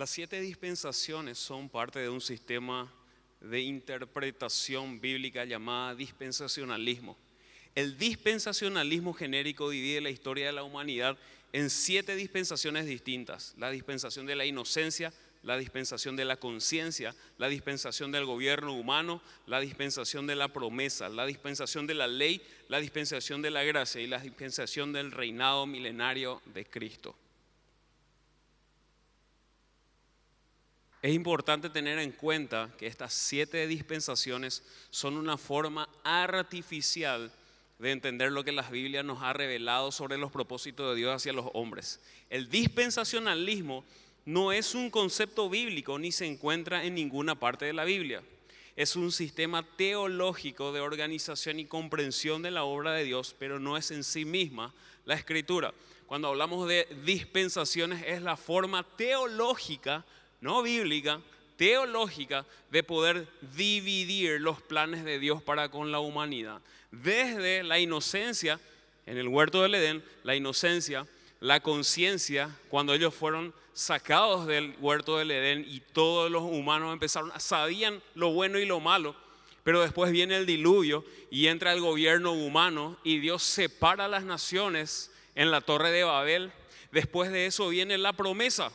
Las siete dispensaciones son parte de un sistema de interpretación bíblica llamada dispensacionalismo. El dispensacionalismo genérico divide la historia de la humanidad en siete dispensaciones distintas. La dispensación de la inocencia, la dispensación de la conciencia, la dispensación del gobierno humano, la dispensación de la promesa, la dispensación de la ley, la dispensación de la gracia y la dispensación del reinado milenario de Cristo. Es importante tener en cuenta que estas siete dispensaciones son una forma artificial de entender lo que la Biblia nos ha revelado sobre los propósitos de Dios hacia los hombres. El dispensacionalismo no es un concepto bíblico ni se encuentra en ninguna parte de la Biblia. Es un sistema teológico de organización y comprensión de la obra de Dios, pero no es en sí misma la escritura. Cuando hablamos de dispensaciones es la forma teológica, no bíblica, teológica de poder dividir los planes de Dios para con la humanidad. Desde la inocencia, en el huerto del Edén, la inocencia, la conciencia, cuando ellos fueron sacados del huerto del Edén y todos los humanos empezaron, sabían lo bueno y lo malo, pero después viene el diluvio y entra el gobierno humano y Dios separa las naciones en la torre de Babel. Después de eso viene la promesa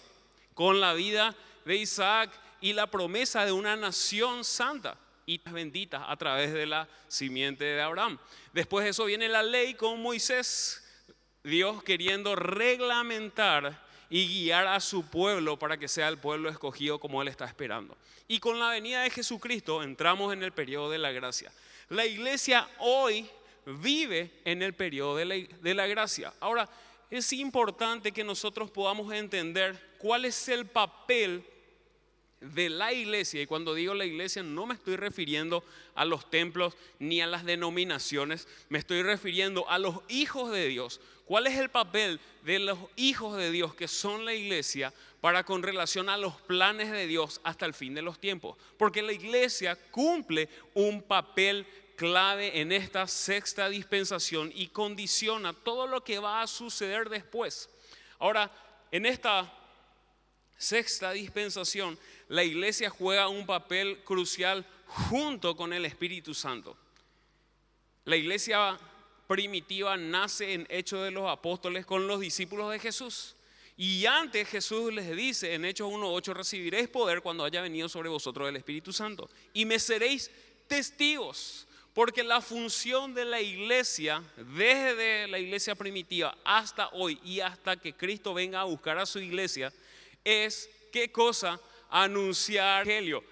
con la vida de Isaac y la promesa de una nación santa y bendita a través de la simiente de Abraham. Después de eso viene la ley con Moisés, Dios queriendo reglamentar y guiar a su pueblo para que sea el pueblo escogido como Él está esperando. Y con la venida de Jesucristo entramos en el periodo de la gracia. La iglesia hoy vive en el periodo de la, de la gracia. Ahora, es importante que nosotros podamos entender cuál es el papel de la iglesia, y cuando digo la iglesia no me estoy refiriendo a los templos ni a las denominaciones, me estoy refiriendo a los hijos de Dios. ¿Cuál es el papel de los hijos de Dios que son la iglesia para con relación a los planes de Dios hasta el fin de los tiempos? Porque la iglesia cumple un papel clave en esta sexta dispensación y condiciona todo lo que va a suceder después. Ahora, en esta sexta dispensación, la iglesia juega un papel crucial junto con el Espíritu Santo. La iglesia primitiva nace en Hechos de los Apóstoles con los discípulos de Jesús. Y antes Jesús les dice en Hechos 1.8, recibiréis poder cuando haya venido sobre vosotros el Espíritu Santo. Y me seréis testigos. Porque la función de la iglesia, desde la iglesia primitiva hasta hoy y hasta que Cristo venga a buscar a su iglesia, es qué cosa? Anunciar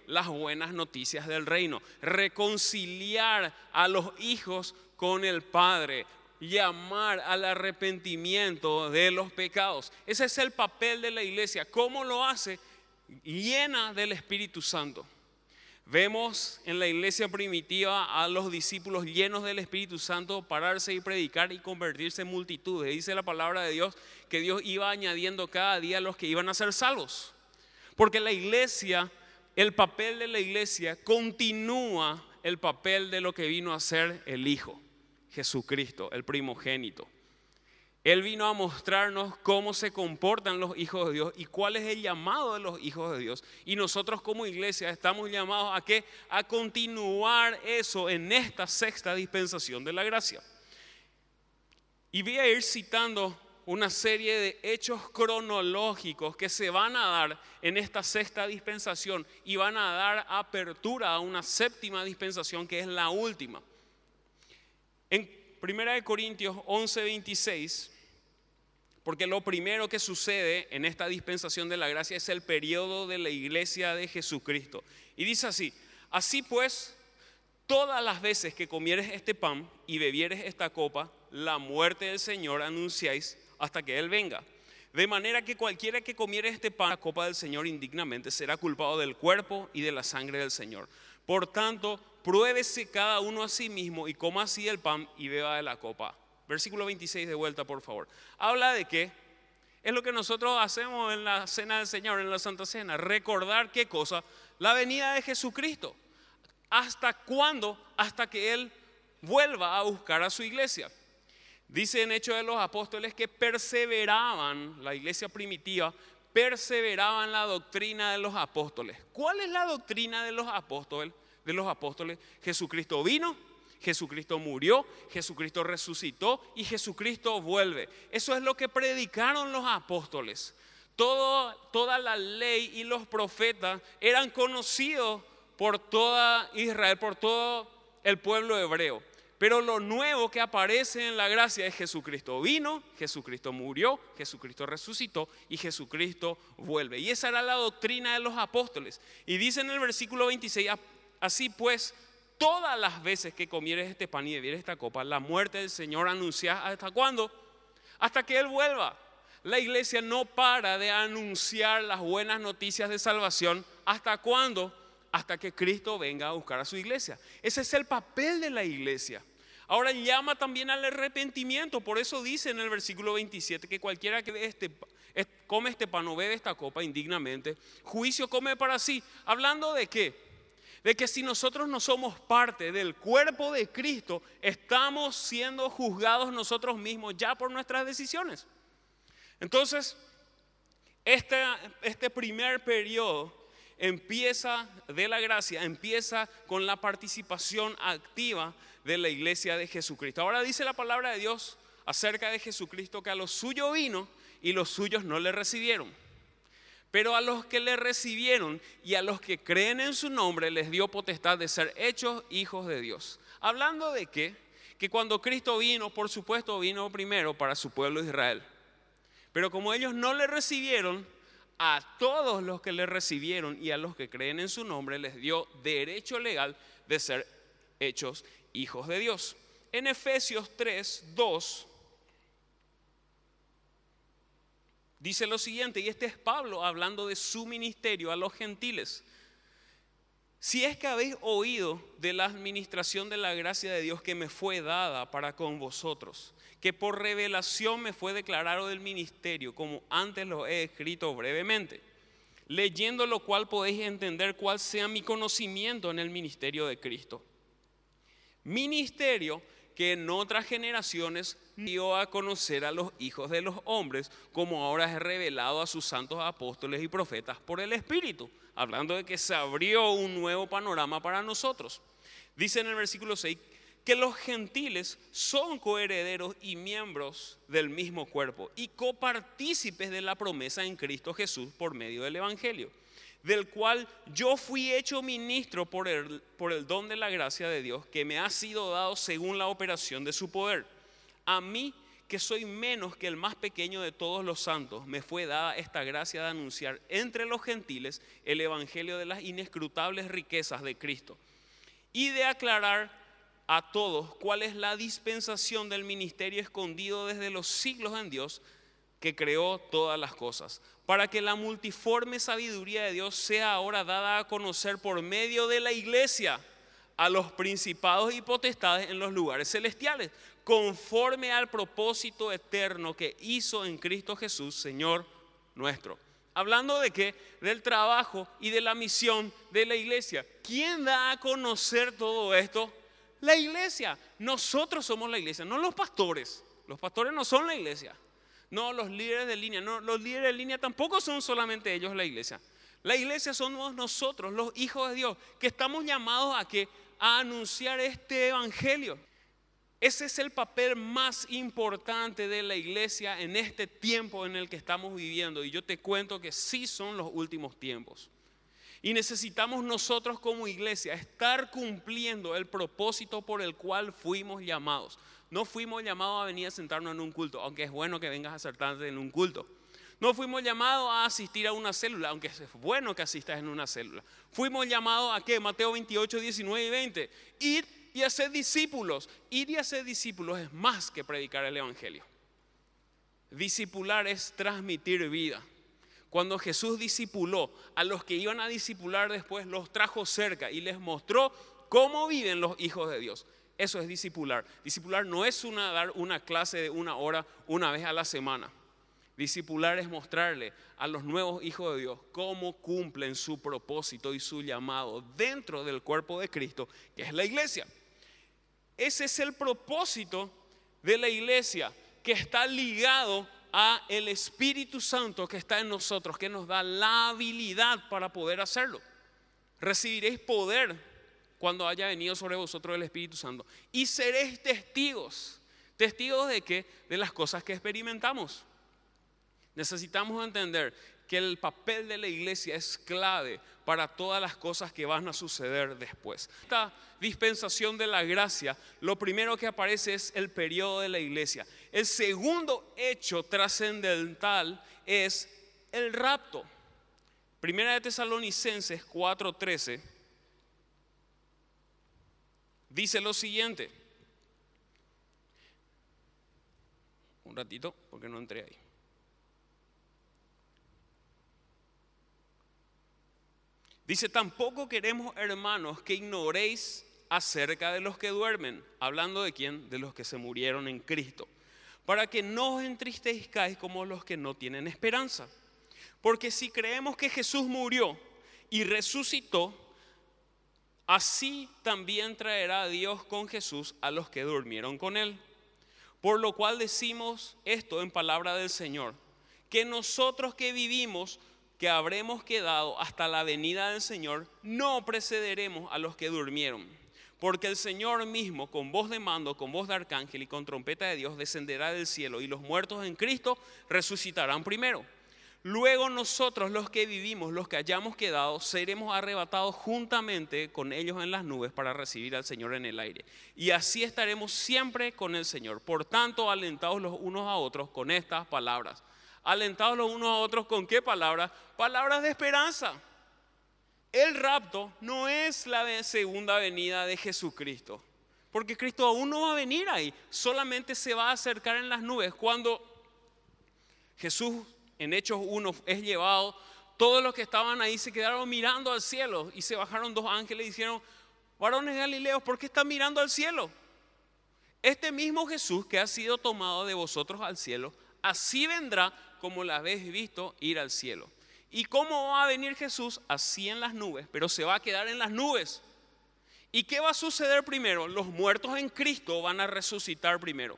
las buenas noticias del reino, reconciliar a los hijos con el Padre, llamar al arrepentimiento de los pecados. Ese es el papel de la iglesia. ¿Cómo lo hace? Llena del Espíritu Santo. Vemos en la iglesia primitiva a los discípulos llenos del Espíritu Santo pararse y predicar y convertirse en multitudes. Dice la palabra de Dios que Dios iba añadiendo cada día los que iban a ser salvos. Porque la iglesia, el papel de la iglesia continúa el papel de lo que vino a ser el Hijo, Jesucristo, el primogénito. Él vino a mostrarnos cómo se comportan los hijos de Dios y cuál es el llamado de los hijos de Dios. Y nosotros como iglesia estamos llamados a qué? A continuar eso en esta sexta dispensación de la gracia. Y voy a ir citando una serie de hechos cronológicos que se van a dar en esta sexta dispensación y van a dar apertura a una séptima dispensación que es la última. En 1 Corintios 11, 26 porque lo primero que sucede en esta dispensación de la gracia es el periodo de la iglesia de Jesucristo. Y dice así, así pues, todas las veces que comieres este pan y bebieres esta copa, la muerte del Señor anunciáis hasta que Él venga. De manera que cualquiera que comiere este pan, la copa del Señor indignamente, será culpado del cuerpo y de la sangre del Señor. Por tanto, pruébese cada uno a sí mismo y coma así el pan y beba de la copa. Versículo 26 de vuelta, por favor. Habla de qué? Es lo que nosotros hacemos en la cena del Señor, en la Santa Cena. Recordar qué cosa? La venida de Jesucristo. ¿Hasta cuándo? Hasta que Él vuelva a buscar a su iglesia. Dice en Hechos de los Apóstoles que perseveraban, la iglesia primitiva, perseveraba en la doctrina de los apóstoles. ¿Cuál es la doctrina de los apóstoles? De los apóstoles, Jesucristo vino, Jesucristo murió, Jesucristo resucitó y Jesucristo vuelve. Eso es lo que predicaron los apóstoles. Todo, toda la ley y los profetas eran conocidos por toda Israel, por todo el pueblo hebreo. Pero lo nuevo que aparece en la gracia es Jesucristo vino, Jesucristo murió, Jesucristo resucitó y Jesucristo vuelve. Y esa era la doctrina de los apóstoles. Y dice en el versículo 26, así pues, todas las veces que comieres este pan y bebieres esta copa, la muerte del Señor anuncias hasta cuándo? Hasta que Él vuelva. La iglesia no para de anunciar las buenas noticias de salvación. ¿Hasta cuándo? Hasta que Cristo venga a buscar a su iglesia. Ese es el papel de la iglesia. Ahora llama también al arrepentimiento, por eso dice en el versículo 27 que cualquiera que este, come este pan o bebe esta copa indignamente, juicio come para sí. ¿Hablando de qué? De que si nosotros no somos parte del cuerpo de Cristo, estamos siendo juzgados nosotros mismos ya por nuestras decisiones. Entonces, este, este primer periodo empieza de la gracia, empieza con la participación activa de la iglesia de Jesucristo. Ahora dice la palabra de Dios acerca de Jesucristo que a los suyos vino y los suyos no le recibieron. Pero a los que le recibieron y a los que creen en su nombre les dio potestad de ser hechos hijos de Dios. Hablando de qué? Que cuando Cristo vino, por supuesto, vino primero para su pueblo Israel. Pero como ellos no le recibieron, a todos los que le recibieron y a los que creen en su nombre les dio derecho legal de ser hechos hijos de Dios. En Efesios 3, 2 dice lo siguiente, y este es Pablo hablando de su ministerio a los gentiles. Si es que habéis oído de la administración de la gracia de Dios que me fue dada para con vosotros, que por revelación me fue declarado del ministerio, como antes lo he escrito brevemente, leyendo lo cual podéis entender cuál sea mi conocimiento en el ministerio de Cristo ministerio que en otras generaciones dio a conocer a los hijos de los hombres, como ahora es revelado a sus santos apóstoles y profetas por el Espíritu, hablando de que se abrió un nuevo panorama para nosotros. Dice en el versículo 6 que los gentiles son coherederos y miembros del mismo cuerpo y copartícipes de la promesa en Cristo Jesús por medio del Evangelio del cual yo fui hecho ministro por el, por el don de la gracia de Dios que me ha sido dado según la operación de su poder. A mí, que soy menos que el más pequeño de todos los santos, me fue dada esta gracia de anunciar entre los gentiles el evangelio de las inescrutables riquezas de Cristo y de aclarar a todos cuál es la dispensación del ministerio escondido desde los siglos en Dios que creó todas las cosas, para que la multiforme sabiduría de Dios sea ahora dada a conocer por medio de la iglesia a los principados y potestades en los lugares celestiales, conforme al propósito eterno que hizo en Cristo Jesús, Señor nuestro. Hablando de qué? Del trabajo y de la misión de la iglesia. ¿Quién da a conocer todo esto? La iglesia. Nosotros somos la iglesia, no los pastores. Los pastores no son la iglesia. No, los líderes de línea, no, los líderes de línea tampoco son solamente ellos la iglesia. La iglesia somos nosotros, los hijos de Dios, que estamos llamados a que a anunciar este evangelio. Ese es el papel más importante de la iglesia en este tiempo en el que estamos viviendo. Y yo te cuento que sí son los últimos tiempos. Y necesitamos nosotros como iglesia estar cumpliendo el propósito por el cual fuimos llamados. No fuimos llamados a venir a sentarnos en un culto, aunque es bueno que vengas a sentarte en un culto. No fuimos llamados a asistir a una célula, aunque es bueno que asistas en una célula. Fuimos llamados a qué? Mateo 28, 19 y 20. Ir y hacer discípulos. Ir y hacer discípulos es más que predicar el Evangelio. Discipular es transmitir vida. Cuando Jesús discipuló a los que iban a discipular después, los trajo cerca y les mostró cómo viven los hijos de Dios. Eso es discipular. Discipular no es dar una clase de una hora una vez a la semana. Discipular es mostrarle a los nuevos hijos de Dios cómo cumplen su propósito y su llamado dentro del cuerpo de Cristo, que es la iglesia. Ese es el propósito de la iglesia, que está ligado a el Espíritu Santo que está en nosotros, que nos da la habilidad para poder hacerlo. Recibiréis poder cuando haya venido sobre vosotros el Espíritu Santo. Y seréis testigos. ¿Testigos de qué? De las cosas que experimentamos. Necesitamos entender que el papel de la iglesia es clave para todas las cosas que van a suceder después. Esta dispensación de la gracia, lo primero que aparece es el periodo de la iglesia. El segundo hecho trascendental es el rapto. Primera de Tesalonicenses 4:13 dice lo siguiente. Un ratito, porque no entré ahí. Dice, tampoco queremos, hermanos, que ignoréis acerca de los que duermen. Hablando de quién? De los que se murieron en Cristo. Para que no os entristezcáis como los que no tienen esperanza. Porque si creemos que Jesús murió y resucitó, así también traerá Dios con Jesús a los que durmieron con él. Por lo cual decimos esto en palabra del Señor, que nosotros que vivimos que habremos quedado hasta la venida del Señor, no precederemos a los que durmieron. Porque el Señor mismo, con voz de mando, con voz de arcángel y con trompeta de Dios, descenderá del cielo y los muertos en Cristo resucitarán primero. Luego nosotros los que vivimos, los que hayamos quedado, seremos arrebatados juntamente con ellos en las nubes para recibir al Señor en el aire. Y así estaremos siempre con el Señor. Por tanto, alentados los unos a otros con estas palabras alentados los unos a otros con qué palabras? Palabras de esperanza. El rapto no es la segunda venida de Jesucristo, porque Cristo aún no va a venir ahí, solamente se va a acercar en las nubes. Cuando Jesús en Hechos 1 es llevado, todos los que estaban ahí se quedaron mirando al cielo y se bajaron dos ángeles y dijeron, varones galileos, ¿por qué están mirando al cielo? Este mismo Jesús que ha sido tomado de vosotros al cielo, así vendrá como la habéis visto ir al cielo. ¿Y cómo va a venir Jesús? Así en las nubes, pero se va a quedar en las nubes. ¿Y qué va a suceder primero? Los muertos en Cristo van a resucitar primero.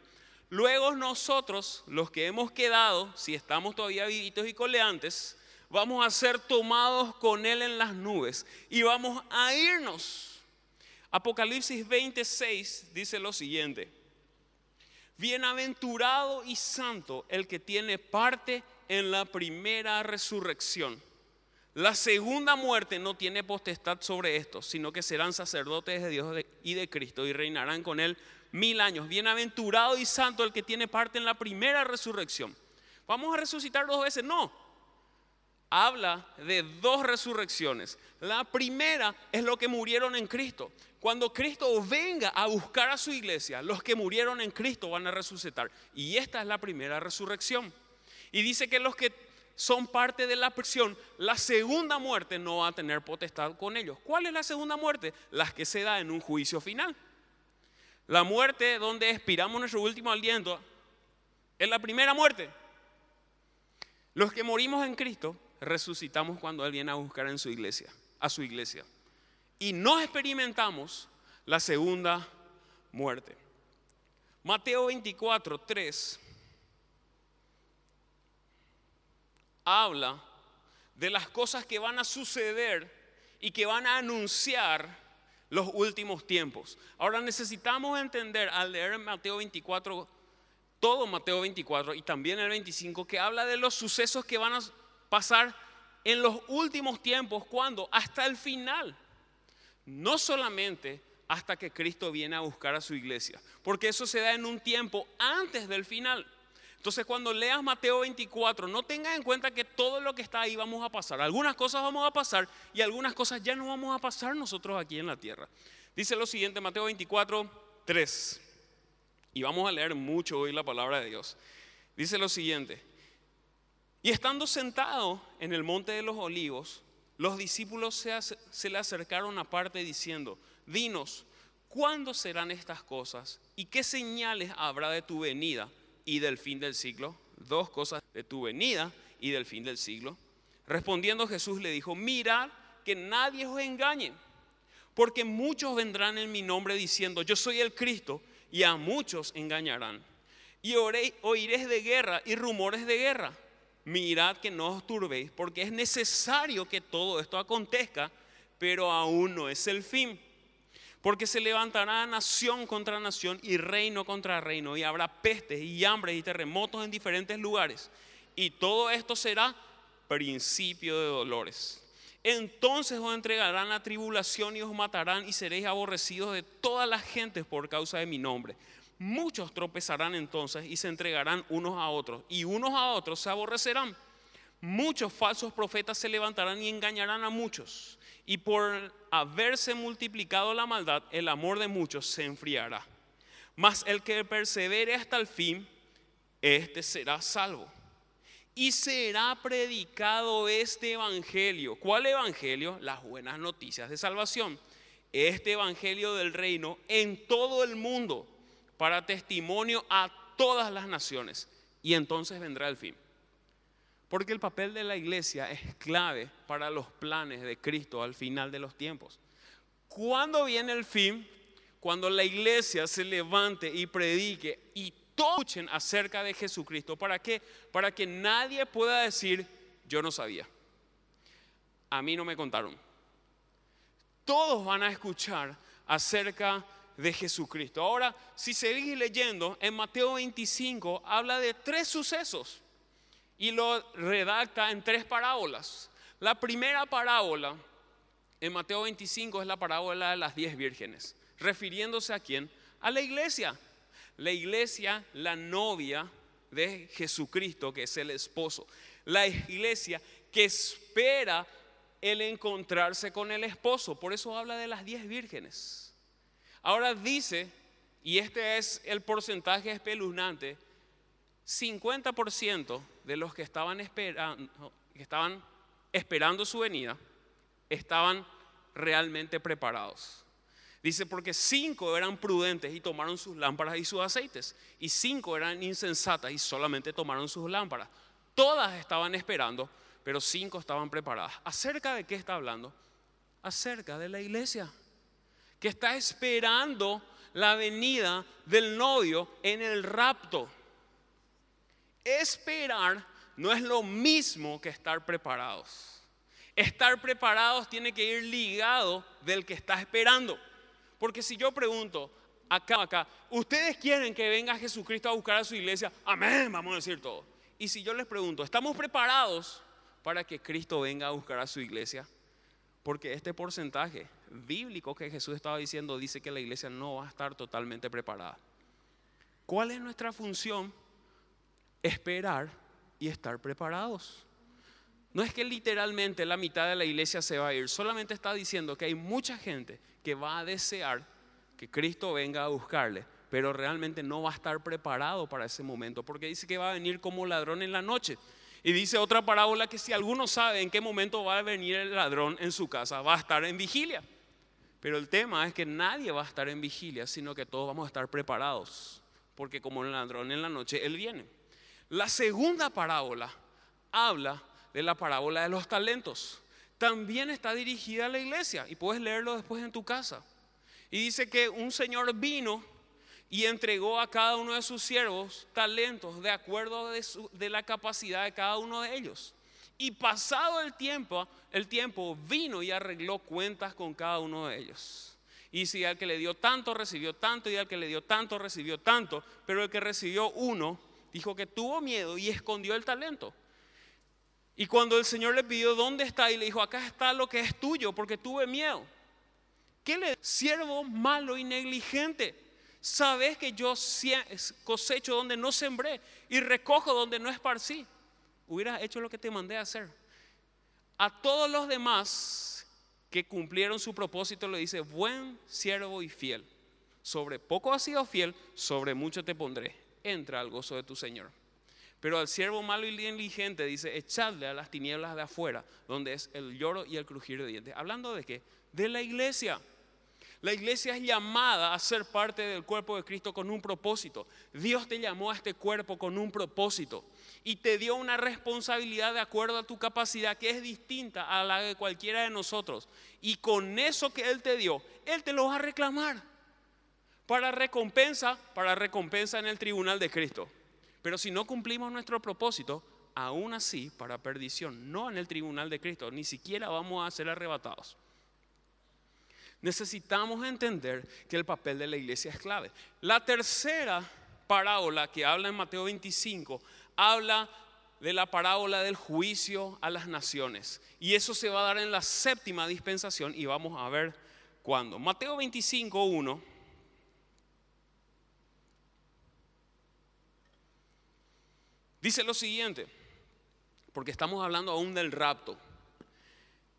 Luego nosotros, los que hemos quedado, si estamos todavía vivitos y coleantes, vamos a ser tomados con Él en las nubes y vamos a irnos. Apocalipsis 26 dice lo siguiente. Bienaventurado y santo el que tiene parte en la primera resurrección. La segunda muerte no tiene potestad sobre esto, sino que serán sacerdotes de Dios y de Cristo y reinarán con él mil años. Bienaventurado y santo el que tiene parte en la primera resurrección. ¿Vamos a resucitar dos veces? No. Habla de dos resurrecciones. La primera es lo que murieron en Cristo. Cuando Cristo venga a buscar a su iglesia, los que murieron en Cristo van a resucitar. Y esta es la primera resurrección. Y dice que los que son parte de la prisión, la segunda muerte no va a tener potestad con ellos. ¿Cuál es la segunda muerte? Las que se da en un juicio final. La muerte donde expiramos nuestro último aliento es la primera muerte. Los que morimos en Cristo resucitamos cuando Él viene a buscar en su iglesia, a su iglesia y no experimentamos la segunda muerte. Mateo 24, 3 habla de las cosas que van a suceder y que van a anunciar los últimos tiempos. Ahora necesitamos entender al leer Mateo 24, todo Mateo 24 y también el 25, que habla de los sucesos que van a pasar en los últimos tiempos, cuando hasta el final no solamente hasta que Cristo viene a buscar a su iglesia, porque eso se da en un tiempo antes del final. Entonces cuando leas Mateo 24, no tengas en cuenta que todo lo que está ahí vamos a pasar. Algunas cosas vamos a pasar y algunas cosas ya no vamos a pasar nosotros aquí en la tierra. Dice lo siguiente, Mateo 24, 3. Y vamos a leer mucho hoy la palabra de Dios. Dice lo siguiente. Y estando sentado en el monte de los olivos, los discípulos se, le acercaron aparte diciendo, dinos, ¿cuándo serán estas cosas? ¿Y qué señales habrá de tu venida y del fin del siglo? Dos cosas de tu venida y del fin del siglo. Respondiendo Jesús le dijo, mirad que nadie os engañe, porque muchos vendrán en mi nombre diciendo, yo soy el Cristo, y a muchos engañarán. y oiréis de guerra y rumores de guerra. Mirad que no os turbéis, porque es necesario que todo esto acontezca, pero aún no es el fin. Porque se levantará nación contra nación y reino contra reino, y habrá pestes y hambres y terremotos en diferentes lugares. Y todo esto será principio de dolores. Entonces os entregarán a tribulación y os matarán y seréis aborrecidos de todas las gentes por causa de mi nombre. Muchos tropezarán entonces y se entregarán unos a otros y unos a otros se aborrecerán. Muchos falsos profetas se levantarán y engañarán a muchos. Y por haberse multiplicado la maldad, el amor de muchos se enfriará. Mas el que persevere hasta el fin, este será salvo y será predicado este evangelio. ¿Cuál evangelio? Las buenas noticias de salvación. Este evangelio del reino en todo el mundo para testimonio a todas las naciones. Y entonces vendrá el fin. Porque el papel de la iglesia es clave para los planes de Cristo al final de los tiempos. ¿Cuándo viene el fin? Cuando la iglesia se levante y predique y escuchen acerca de Jesucristo. ¿Para qué? Para que nadie pueda decir, yo no sabía. A mí no me contaron. Todos van a escuchar acerca de Jesucristo. Ahora, si seguís leyendo, en Mateo 25 habla de tres sucesos y lo redacta en tres parábolas. La primera parábola en Mateo 25 es la parábola de las diez vírgenes, refiriéndose a quién? A la iglesia la iglesia, la novia de Jesucristo, que es el esposo. La iglesia que espera el encontrarse con el esposo. Por eso habla de las diez vírgenes. Ahora dice, y este es el porcentaje espeluznante, 50% de los que estaban esperando, que estaban esperando su venida estaban realmente preparados. Dice, porque cinco eran prudentes y tomaron sus lámparas y sus aceites, y cinco eran insensatas y solamente tomaron sus lámparas. Todas estaban esperando, pero cinco estaban preparadas. ¿Acerca de qué está hablando? Acerca de la iglesia, que está esperando la venida del novio en el rapto. Esperar no es lo mismo que estar preparados. Estar preparados tiene que ir ligado del que está esperando. Porque si yo pregunto acá, acá, ustedes quieren que venga Jesucristo a buscar a su iglesia, amén, vamos a decir todo. Y si yo les pregunto, ¿estamos preparados para que Cristo venga a buscar a su iglesia? Porque este porcentaje bíblico que Jesús estaba diciendo dice que la iglesia no va a estar totalmente preparada. ¿Cuál es nuestra función? Esperar y estar preparados. No es que literalmente la mitad de la iglesia se va a ir, solamente está diciendo que hay mucha gente que va a desear que Cristo venga a buscarle, pero realmente no va a estar preparado para ese momento, porque dice que va a venir como ladrón en la noche. Y dice otra parábola que si alguno sabe en qué momento va a venir el ladrón en su casa, va a estar en vigilia. Pero el tema es que nadie va a estar en vigilia, sino que todos vamos a estar preparados, porque como el ladrón en la noche, él viene. La segunda parábola habla de la parábola de los talentos también está dirigida a la iglesia y puedes leerlo después en tu casa. Y dice que un señor vino y entregó a cada uno de sus siervos talentos de acuerdo de, la capacidad de cada uno de ellos. Y pasado el tiempo, el tiempo vino y arregló cuentas con cada uno de ellos. Y si al que le dio tanto recibió tanto y al que le dio tanto recibió tanto, pero el que recibió uno dijo que tuvo miedo y escondió el talento. Y cuando el Señor le pidió dónde está y le dijo, acá está lo que es tuyo porque tuve miedo. ¿Qué le siervo malo y negligente? Sabes que yo cosecho donde no sembré y recojo donde no esparcí. Hubieras hecho lo que te mandé a hacer. A todos los demás que cumplieron su propósito le dice, buen siervo y fiel. Sobre poco has sido fiel, sobre mucho te pondré. Entra al gozo de tu Señor. Pero al siervo malo y negligente dice, echadle a las tinieblas de afuera, donde es el lloro y el crujir de dientes. Hablando de qué? De la iglesia. La iglesia es llamada a ser parte del cuerpo de Cristo con un propósito. Dios te llamó a este cuerpo con un propósito y te dio una responsabilidad de acuerdo a tu capacidad que es distinta a la de cualquiera de nosotros. Y con eso que Él te dio, Él te lo va a reclamar para recompensa, para recompensa en el tribunal de Cristo. Pero si no cumplimos nuestro propósito, aún así, para perdición, no en el tribunal de Cristo, ni siquiera vamos a ser arrebatados. Necesitamos entender que el papel de la iglesia es clave. La tercera parábola que habla en Mateo 25 habla de la parábola del juicio a las naciones. Y eso se va a dar en la séptima dispensación y vamos a ver cuándo. Mateo 25, 1. Dice lo siguiente, porque estamos hablando aún del rapto.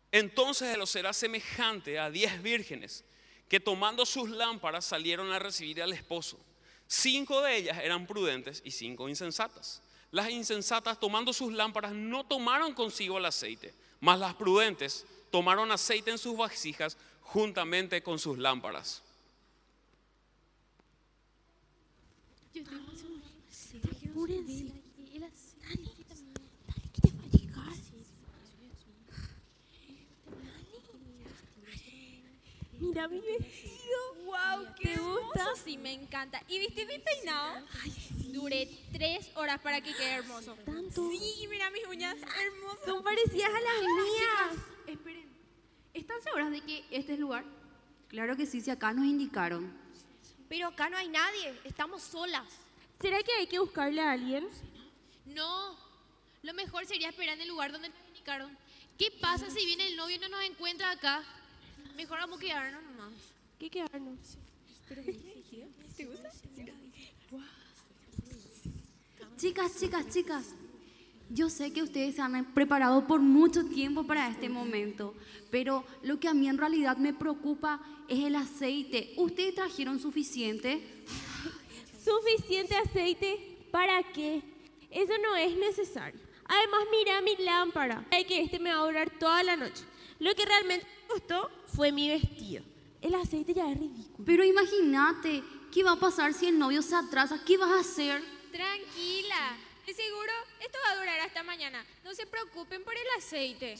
Entonces Él será semejante a diez vírgenes que tomando sus lámparas salieron a recibir al esposo. Cinco de ellas eran prudentes y cinco insensatas. Las insensatas tomando sus lámparas no tomaron consigo el aceite, mas las prudentes tomaron aceite en sus vasijas juntamente con sus lámparas. Mira mi vestido. ¡Wow! ¡Qué ¿Te hermoso! gusta? Sí, me encanta. ¿Y viste mi peinado? Duré tres horas para que quede hermoso. ¿Tanto? Sí, mira mis uñas hermosas. Son parecidas a las mías. Esperen, ¿están seguras de que este es el lugar? Claro que sí, si acá nos indicaron. Pero acá no hay nadie, estamos solas. ¿Será que hay que buscarle a alguien? No, lo mejor sería esperar en el lugar donde nos indicaron. ¿Qué pasa si viene el novio y no nos encuentra acá? Mejor vamos a quedarnos nomás. ¿Qué quedarnos? Chicas, chicas, chicas, yo sé que ustedes se han preparado por mucho tiempo para este momento, pero lo que a mí en realidad me preocupa es el aceite. ¿Ustedes trajeron suficiente? ¿Suficiente aceite? ¿Para qué? Eso no es necesario. Además, mira mi lámpara. Hay que este me va a durar toda la noche. Lo que realmente me costó fue mi vestido. El aceite ya es ridículo. Pero imagínate, ¿qué va a pasar si el novio se atrasa? ¿Qué vas a hacer? Tranquila, de seguro esto va a durar hasta mañana. No se preocupen por el aceite.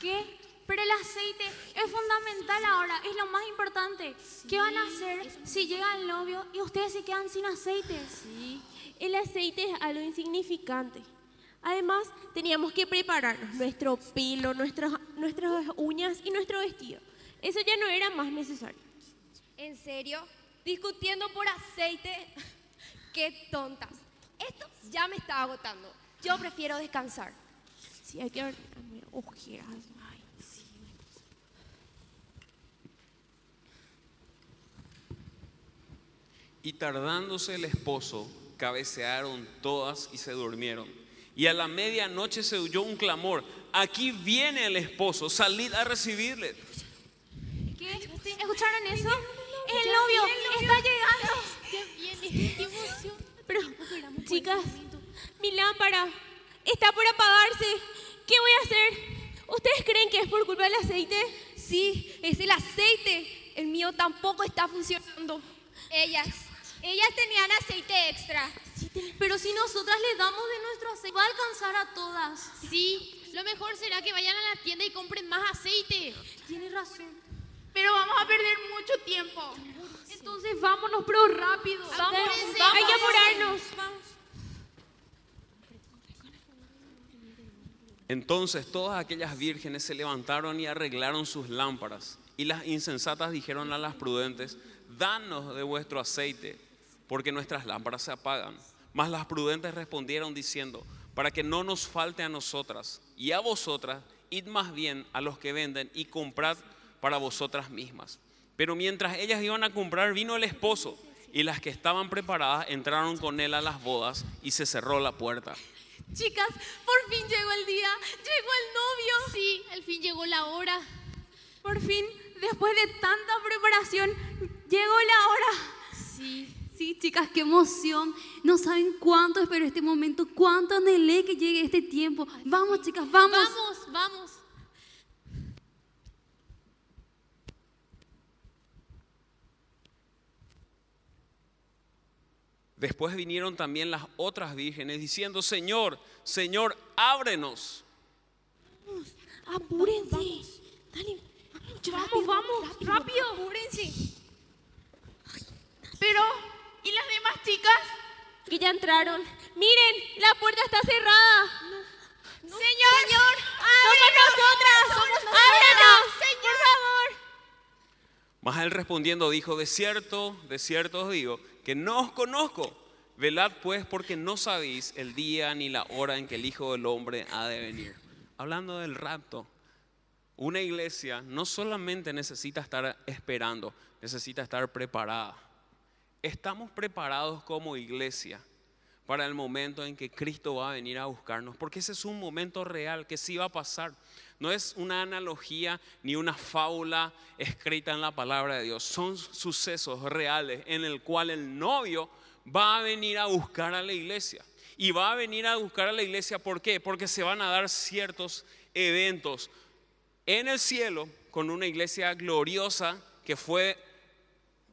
¿Qué? Pero el aceite es fundamental ahora, es lo más importante. ¿Qué van a hacer si llega el novio y ustedes se quedan sin aceite? Sí, el aceite es algo insignificante. Además, teníamos que prepararnos nuestro pelo, nuestras, nuestras uñas y nuestro vestido. Eso ya no era más necesario. ¿En serio? ¿Discutiendo por aceite? ¡Qué tontas! Esto ya me está agotando. Yo prefiero descansar. Sí, hay que ver ojeras. Ay, sí. Y tardándose el esposo, cabecearon todas y se durmieron. Y a la medianoche se oyó un clamor, aquí viene el esposo, salid a recibirle. ¿Qué? ¿Escucharon eso? Es el novio, está llegando. Pero, chicas, mi lámpara está por apagarse. ¿Qué voy a hacer? ¿Ustedes creen que es por culpa del aceite? Sí, es el aceite. El mío tampoco está funcionando. Ellas, ellas tenían aceite extra. Pero si nosotras le damos de nuestro aceite, va a alcanzar a todas. Sí, lo mejor será que vayan a la tienda y compren más aceite. Tienes razón. Pero vamos a perder mucho tiempo. Entonces vámonos, pero rápido. Apúrense. Hay que apurarnos. Entonces todas aquellas vírgenes se levantaron y arreglaron sus lámparas. Y las insensatas dijeron a las prudentes, danos de vuestro aceite, porque nuestras lámparas se apagan. Mas las prudentes respondieron diciendo, para que no nos falte a nosotras y a vosotras, id más bien a los que venden y comprad para vosotras mismas. Pero mientras ellas iban a comprar, vino el esposo, y las que estaban preparadas entraron con él a las bodas y se cerró la puerta. Chicas, por fin llegó el día. Llegó el novio. Sí, al fin llegó la hora. Por fin, después de tanta preparación, llegó la hora. Sí. Sí, chicas, qué emoción. No saben cuánto espero este momento, cuánto anhelé que llegue este tiempo. Vamos, chicas, vamos. Vamos, vamos. Después vinieron también las otras vírgenes diciendo, Señor, Señor, ábrenos. Apúrense. Dale. Vamos, vamos, rápido. Apúrense. Pero, ¿y las demás chicas? Que ya entraron. Miren, la puerta está cerrada. Señor, Señor, Somos nosotras. Ábranos, por favor. Mas él respondiendo dijo, de cierto, de cierto os digo, que no os conozco. Velad pues porque no sabéis el día ni la hora en que el Hijo del Hombre ha de venir. Hablando del rapto, una iglesia no solamente necesita estar esperando, necesita estar preparada. Estamos preparados como iglesia para el momento en que Cristo va a venir a buscarnos, porque ese es un momento real que sí va a pasar. No es una analogía ni una fábula escrita en la palabra de Dios, son sucesos reales en el cual el novio va a venir a buscar a la iglesia. Y va a venir a buscar a la iglesia, ¿por qué? Porque se van a dar ciertos eventos en el cielo con una iglesia gloriosa que fue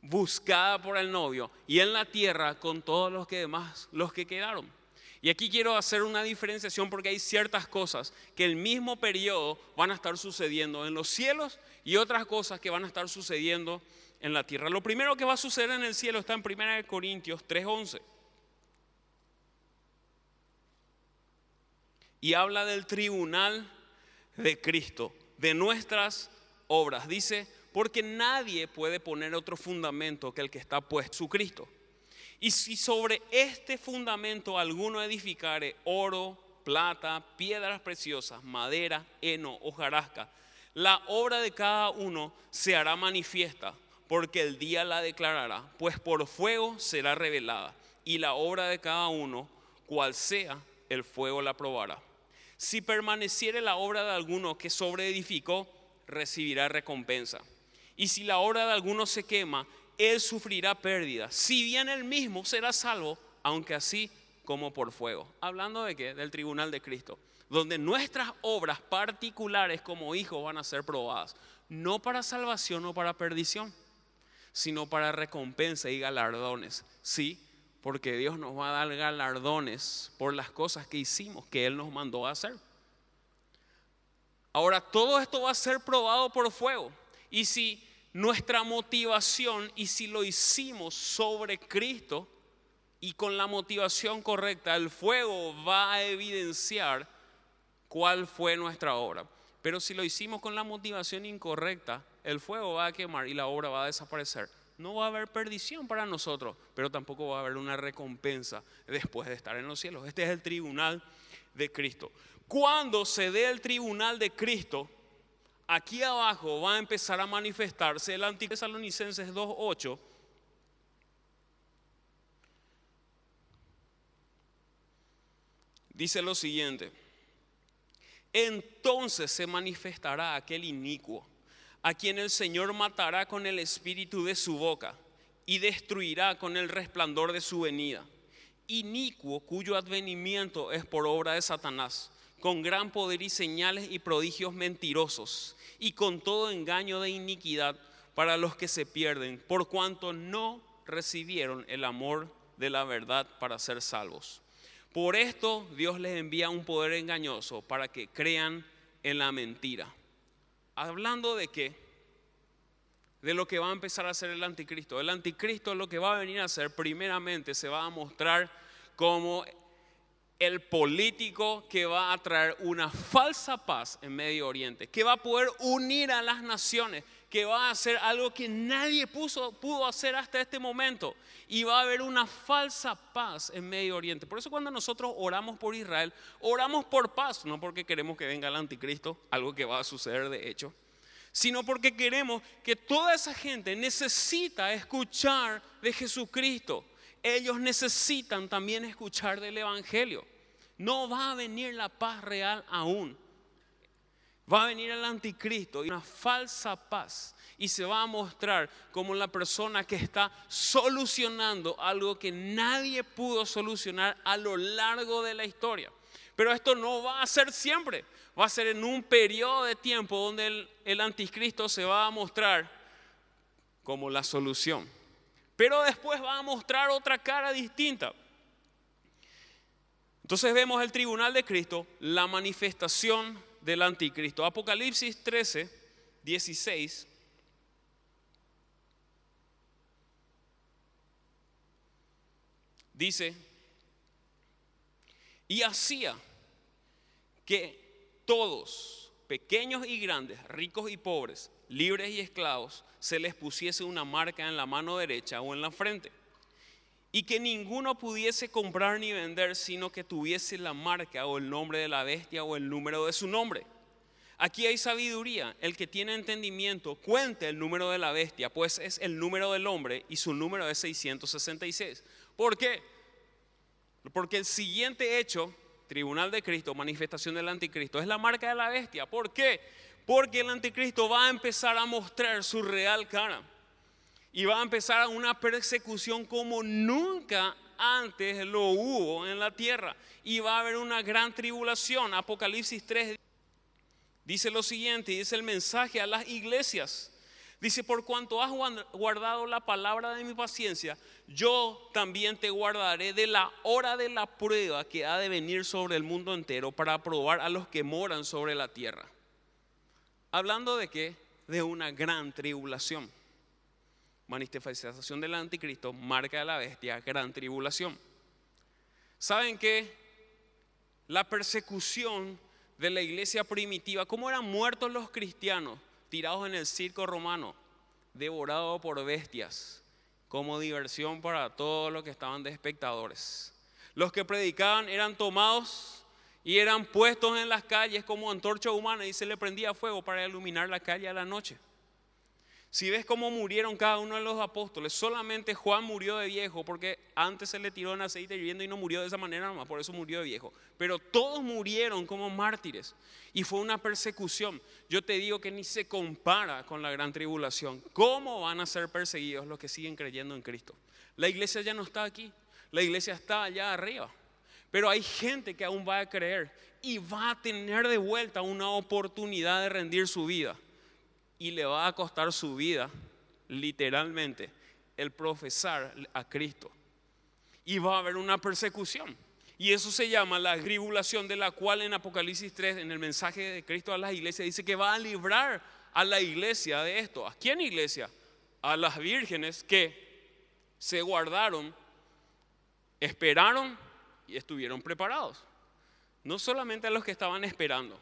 buscada por el novio y en la tierra con todos los que demás, los que quedaron. Y aquí quiero hacer una diferenciación porque hay ciertas cosas que el mismo periodo van a estar sucediendo en los cielos y otras cosas que van a estar sucediendo en la tierra. Lo primero que va a suceder en el cielo está en 1 Corintios 3:11. Y habla del tribunal de Cristo, de nuestras obras. Dice, porque nadie puede poner otro fundamento que el que está puesto, su Cristo. Y si sobre este fundamento alguno edificare oro, plata, piedras preciosas, madera, heno, hojarasca, la obra de cada uno se hará manifiesta, porque el día la declarará, pues por fuego será revelada, y la obra de cada uno, cual sea, el fuego la probará. Si permaneciere la obra de alguno que sobreedificó, recibirá recompensa. Y si la obra de alguno se quema, él sufrirá pérdida. Si bien él mismo será salvo, aunque así como por fuego. Hablando de qué? Del tribunal de Cristo, donde nuestras obras particulares como hijos van a ser probadas, no para salvación o para perdición, sino para recompensa y galardones. Sí, porque Dios nos va a dar galardones por las cosas que hicimos, que Él nos mandó a hacer. Ahora, todo esto va a ser probado por fuego. Y si nuestra motivación, y si lo hicimos sobre Cristo y con la motivación correcta, el fuego va a evidenciar cuál fue nuestra obra. Pero si lo hicimos con la motivación incorrecta, el fuego va a quemar y la obra va a desaparecer. No va a haber perdición para nosotros, pero tampoco va a haber una recompensa después de estar en los cielos. Este es el tribunal de Cristo. Cuando se dé el tribunal de Cristo, aquí abajo va a empezar a manifestarse el antiguo Tesalonicenses 2.8. Dice lo siguiente, entonces se manifestará aquel inicuo, a quien el Señor matará con el espíritu de su boca y destruirá con el resplandor de su venida. Inicuo cuyo advenimiento es por obra de Satanás con gran poder y señales y prodigios mentirosos, y con todo engaño de iniquidad para los que se pierden, por cuanto no recibieron el amor de la verdad para ser salvos. Por esto Dios les envía un poder engañoso para que crean en la mentira. Hablando de qué? De lo que va a empezar a hacer el anticristo. El anticristo lo que va a venir a hacer primeramente se va a mostrar como el político que va a traer una falsa paz en Medio Oriente, que va a poder unir a las naciones, que va a hacer algo que nadie pudo hacer hasta este momento. Y va a haber una falsa paz en Medio Oriente. Por eso cuando nosotros oramos por Israel, oramos por paz, no porque queremos que venga el anticristo, algo que va a suceder de hecho, sino porque queremos que toda esa gente necesita escuchar de Jesucristo ellos necesitan también escuchar del Evangelio. No va a venir la paz real aún. Va a venir el anticristo y una falsa paz. Y se va a mostrar como la persona que está solucionando algo que nadie pudo solucionar a lo largo de la historia. Pero esto no va a ser siempre. Va a ser en un periodo de tiempo donde el, el anticristo se va a mostrar como la solución. Pero después va a mostrar otra cara distinta. Entonces vemos el tribunal de Cristo, la manifestación del anticristo. Apocalipsis 13, 16. Dice, y hacía que todos, pequeños y grandes, ricos y pobres, libres y esclavos, se les pusiese una marca en la mano derecha o en la frente. Y que ninguno pudiese comprar ni vender, sino que tuviese la marca o el nombre de la bestia o el número de su nombre. Aquí hay sabiduría. El que tiene entendimiento cuente el número de la bestia, pues es el número del hombre y su número es 666. ¿Por qué? Porque el siguiente hecho, tribunal de Cristo, manifestación del anticristo, es la marca de la bestia. ¿Por qué? Porque el anticristo va a empezar a mostrar su real cara. Y va a empezar una persecución como nunca antes lo hubo en la tierra. Y va a haber una gran tribulación. Apocalipsis 3 dice lo siguiente, dice el mensaje a las iglesias. Dice, por cuanto has guardado la palabra de mi paciencia, yo también te guardaré de la hora de la prueba que ha de venir sobre el mundo entero para probar a los que moran sobre la tierra. Hablando de qué? De una gran tribulación. Manifestación del anticristo, marca de la bestia, gran tribulación. ¿Saben qué? La persecución de la iglesia primitiva, cómo eran muertos los cristianos tirados en el circo romano, devorados por bestias, como diversión para todos los que estaban de espectadores. Los que predicaban eran tomados y eran puestos en las calles como antorcha humana y se le prendía fuego para iluminar la calle a la noche. Si ves cómo murieron cada uno de los apóstoles, solamente Juan murió de viejo porque antes se le tiró en aceite hirviendo y no murió de esa manera nomás, por eso murió de viejo. Pero todos murieron como mártires y fue una persecución. Yo te digo que ni se compara con la gran tribulación. ¿Cómo van a ser perseguidos los que siguen creyendo en Cristo? La iglesia ya no está aquí, la iglesia está allá arriba. Pero hay gente que aún va a creer y va a tener de vuelta una oportunidad de rendir su vida. Y le va a costar su vida, literalmente, el profesar a Cristo. Y va a haber una persecución. Y eso se llama la tribulación de la cual en Apocalipsis 3, en el mensaje de Cristo a las iglesias, dice que va a librar a la iglesia de esto. ¿A quién iglesia? A las vírgenes que se guardaron, esperaron estuvieron preparados. No solamente a los que estaban esperando.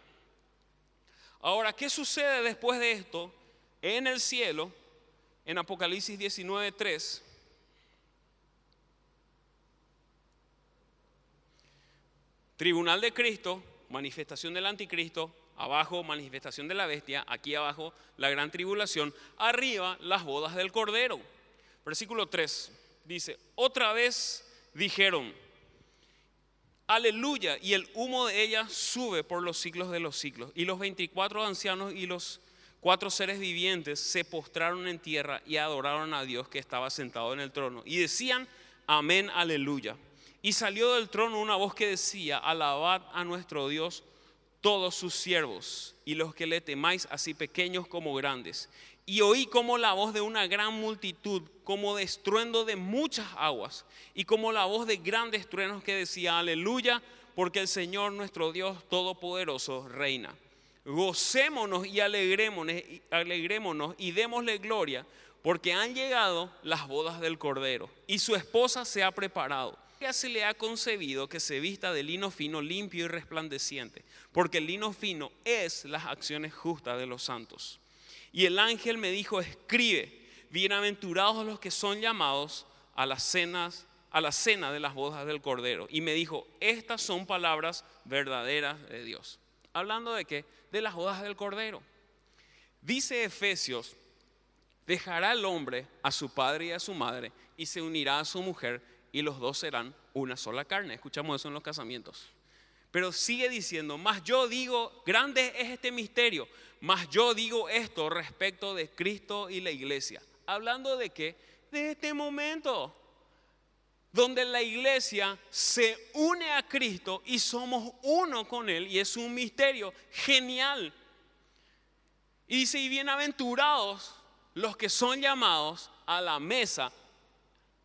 Ahora, ¿qué sucede después de esto en el cielo? En Apocalipsis 19:3. Tribunal de Cristo, manifestación del anticristo, abajo manifestación de la bestia, aquí abajo la gran tribulación, arriba las bodas del Cordero. Versículo 3 dice, otra vez dijeron, aleluya, y el humo de ella sube por los siglos de los siglos. Y los 24 ancianos y los cuatro seres vivientes se postraron en tierra y adoraron a Dios que estaba sentado en el trono. Y decían, amén, aleluya. Y salió del trono una voz que decía, alabad a nuestro Dios todos sus siervos y los que le temáis, así pequeños como grandes. Y oí como la voz de una gran multitud, como de estruendo de muchas aguas, y como la voz de grandes truenos que decía, aleluya, porque el Señor nuestro Dios Todopoderoso reina. Gocémonos y alegrémonos, alegrémonos y démosle gloria, porque han llegado las bodas del Cordero, y su esposa se ha preparado. Ya se le ha concebido que se vista de lino fino, limpio y resplandeciente, porque el lino fino es las acciones justas de los santos. Y el ángel me dijo, escribe, bienaventurados los que son llamados a las cenas, a la cena de las bodas del Cordero. Y me dijo, estas son palabras verdaderas de Dios. Hablando de qué? De las bodas del Cordero. Dice Efesios, dejará el hombre a su padre y a su madre y se unirá a su mujer y los dos serán una sola carne. Escuchamos eso en los casamientos. Pero sigue diciendo, más yo digo, grande es este misterio, más yo digo esto respecto de Cristo y la iglesia. Hablando de qué? De este momento donde la iglesia se une a Cristo y somos uno con Él y es un misterio genial. Y dice, y bienaventurados los que son llamados a la mesa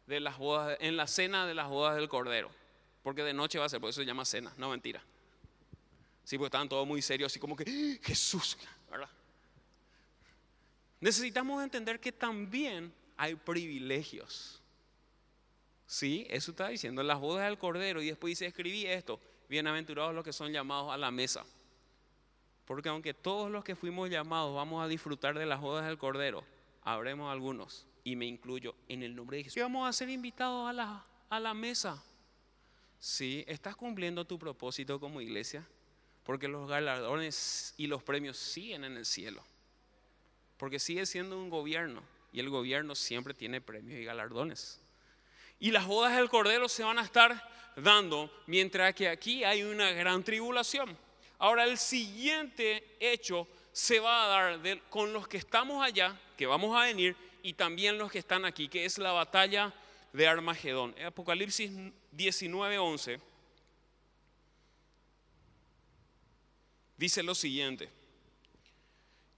de las bodas, en la cena de las bodas del Cordero. Porque de noche va a ser, por eso se llama cena, no mentira. Sí, porque estaban todos muy serios, así como que, ¡Ah, Jesús. Necesitamos entender que también hay privilegios. Sí, eso está diciendo, en las bodas del Cordero, y después dice, escribí esto, bienaventurados los que son llamados a la mesa. Porque aunque todos los que fuimos llamados vamos a disfrutar de las bodas del Cordero, habremos algunos, y me incluyo en el nombre de Jesús, vamos a ser invitados a la, a la mesa. Sí, estás cumpliendo tu propósito como iglesia, porque los galardones y los premios siguen en el cielo. Porque sigue siendo un gobierno y el gobierno siempre tiene premios y galardones. Y las bodas del Cordero se van a estar dando mientras que aquí hay una gran tribulación. Ahora el siguiente hecho se va a dar con los que estamos allá, que vamos a venir, y también los que están aquí, que es la batalla de Armagedón. Apocalipsis 19:11 dice lo siguiente.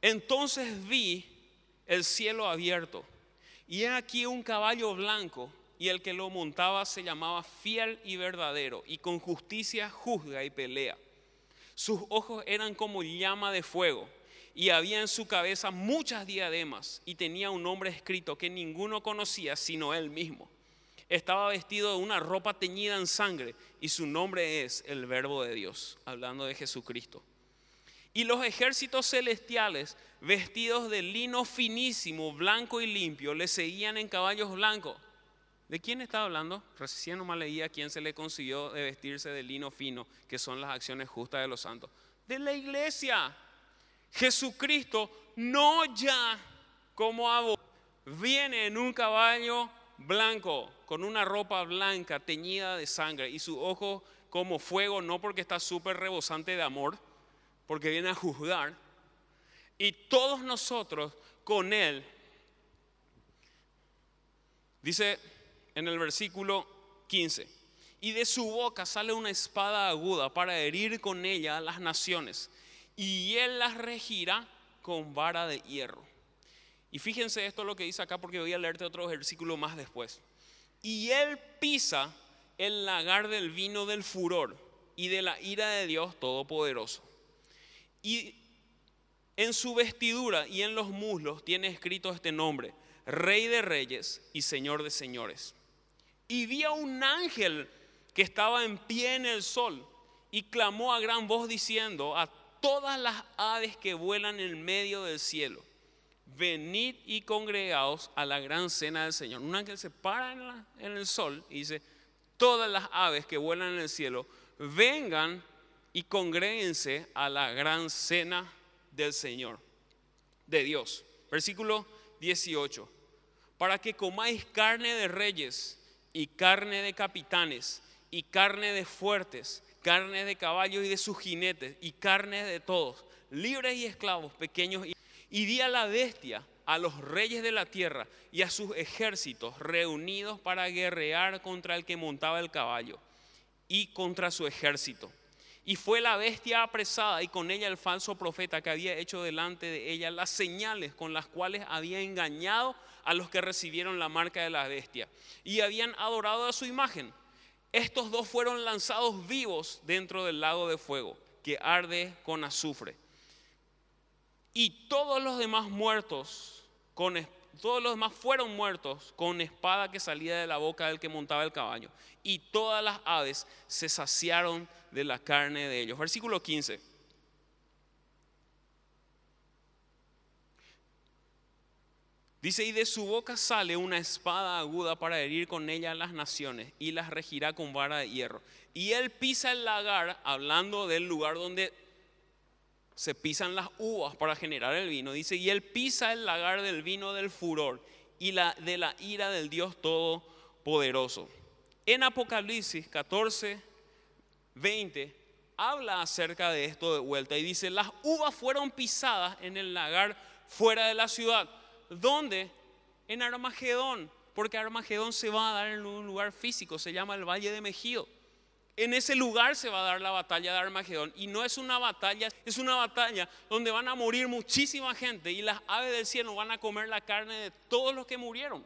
Entonces vi el cielo abierto y he aquí un caballo blanco y el que lo montaba se llamaba fiel y verdadero y con justicia juzga y pelea. Sus ojos eran como llama de fuego y había en su cabeza muchas diademas y tenía un nombre escrito que ninguno conocía sino él mismo. Estaba vestido de una ropa teñida en sangre y su nombre es el Verbo de Dios, hablando de Jesucristo. Y los ejércitos celestiales, vestidos de lino finísimo, blanco y limpio, le seguían en caballos blancos. ¿De quién está hablando? Recién nomás leía a quién se le consiguió de vestirse de lino fino, que son las acciones justas de los santos. De la iglesia. Jesucristo, no ya como abogado, viene en un caballo blanco, con una ropa blanca teñida de sangre y su ojo como fuego, no porque está súper rebosante de amor, porque viene a juzgar. Y todos nosotros con Él, dice en el versículo 15, y de su boca sale una espada aguda para herir con ella a las naciones, y Él las regirá con vara de hierro. Y fíjense esto lo que dice acá porque voy a leerte otro versículo más después. Y Él pisa el lagar del vino del furor y de la ira de Dios Todopoderoso. Y en su vestidura y en los muslos tiene escrito este nombre, Rey de Reyes y Señor de Señores. Y vi a un ángel que estaba en pie en el sol y clamó a gran voz diciendo a todas las aves que vuelan en medio del cielo, venid y congregaos a la gran cena del Señor. Un ángel se para en, en el sol y dice, todas las aves que vuelan en el cielo, vengan y congréguense a la gran cena del Señor, de Dios. Versículo 18. Para que comáis carne de reyes y carne de capitanes y carne de fuertes, carne de caballos y de sus jinetes y carne de todos, libres y esclavos, pequeños y, y di a la bestia a los reyes de la tierra y a sus ejércitos reunidos para guerrear contra el que montaba el caballo y contra su ejército. Y fue la bestia apresada y con ella el falso profeta que había hecho delante de ella las señales con las cuales había engañado a los que recibieron la marca de la bestia y habían adorado a su imagen. Estos dos fueron lanzados vivos dentro del lago de fuego que arde con azufre. Y todos los demás muertos con todos los demás fueron muertos con espada que salía de la boca del que montaba el caballo. Y todas las aves se saciaron de la carne de ellos. Versículo 15. Dice, y de su boca sale una espada aguda para herir con ella a las naciones y las regirá con vara de hierro. Y él pisa el lagar, hablando del lugar donde se pisan las uvas para generar el vino. Dice, y él pisa el lagar del vino del furor y la, de la ira del Dios Todopoderoso. En Apocalipsis 14, 20 habla acerca de esto de vuelta y dice, las uvas fueron pisadas en el lagar fuera de la ciudad. ¿Dónde? En Armagedón, porque Armagedón se va a dar en un lugar físico, se llama el Valle de Mejido. En ese lugar se va a dar la batalla de Armagedón y no es una batalla, es una batalla donde van a morir muchísima gente y las aves del cielo van a comer la carne de todos los que murieron.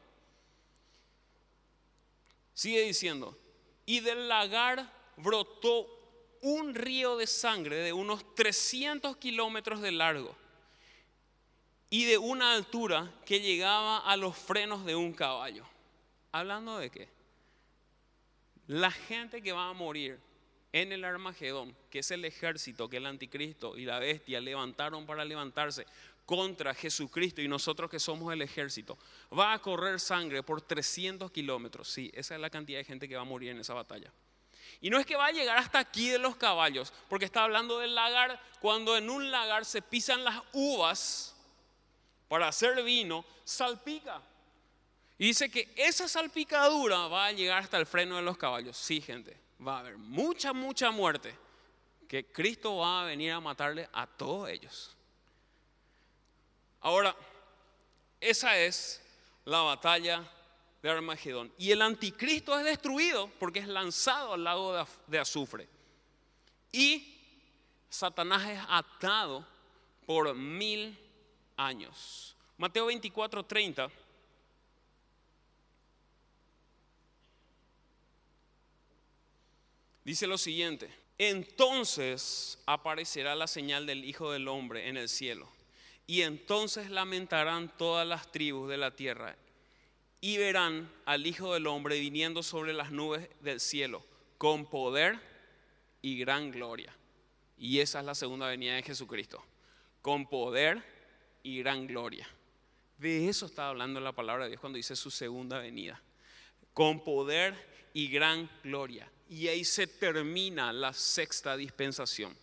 Sigue diciendo, y del lagar brotó un río de sangre de unos 300 kilómetros de largo y de una altura que llegaba a los frenos de un caballo. ¿Hablando de qué? La gente que va a morir en el Armagedón, que es el ejército que el anticristo y la bestia levantaron para levantarse contra Jesucristo y nosotros que somos el ejército, va a correr sangre por 300 kilómetros. Sí, esa es la cantidad de gente que va a morir en esa batalla. Y no es que va a llegar hasta aquí de los caballos, porque está hablando del lagar, cuando en un lagar se pisan las uvas para hacer vino, salpica. Y dice que esa salpicadura va a llegar hasta el freno de los caballos. Sí, gente, va a haber mucha, mucha muerte, que Cristo va a venir a matarle a todos ellos. Ahora, esa es la batalla de Armagedón. Y el anticristo es destruido porque es lanzado al lago de azufre. Y Satanás es atado por mil años. Mateo 24, 30. Dice lo siguiente, entonces aparecerá la señal del Hijo del Hombre en el cielo, y entonces lamentarán todas las tribus de la tierra, y verán al Hijo del Hombre viniendo sobre las nubes del cielo, con poder y gran gloria. Y esa es la segunda venida de Jesucristo, con poder y gran gloria. De eso está hablando la palabra de Dios cuando dice su segunda venida, con poder y gran gloria y ahí se termina la sexta dispensación.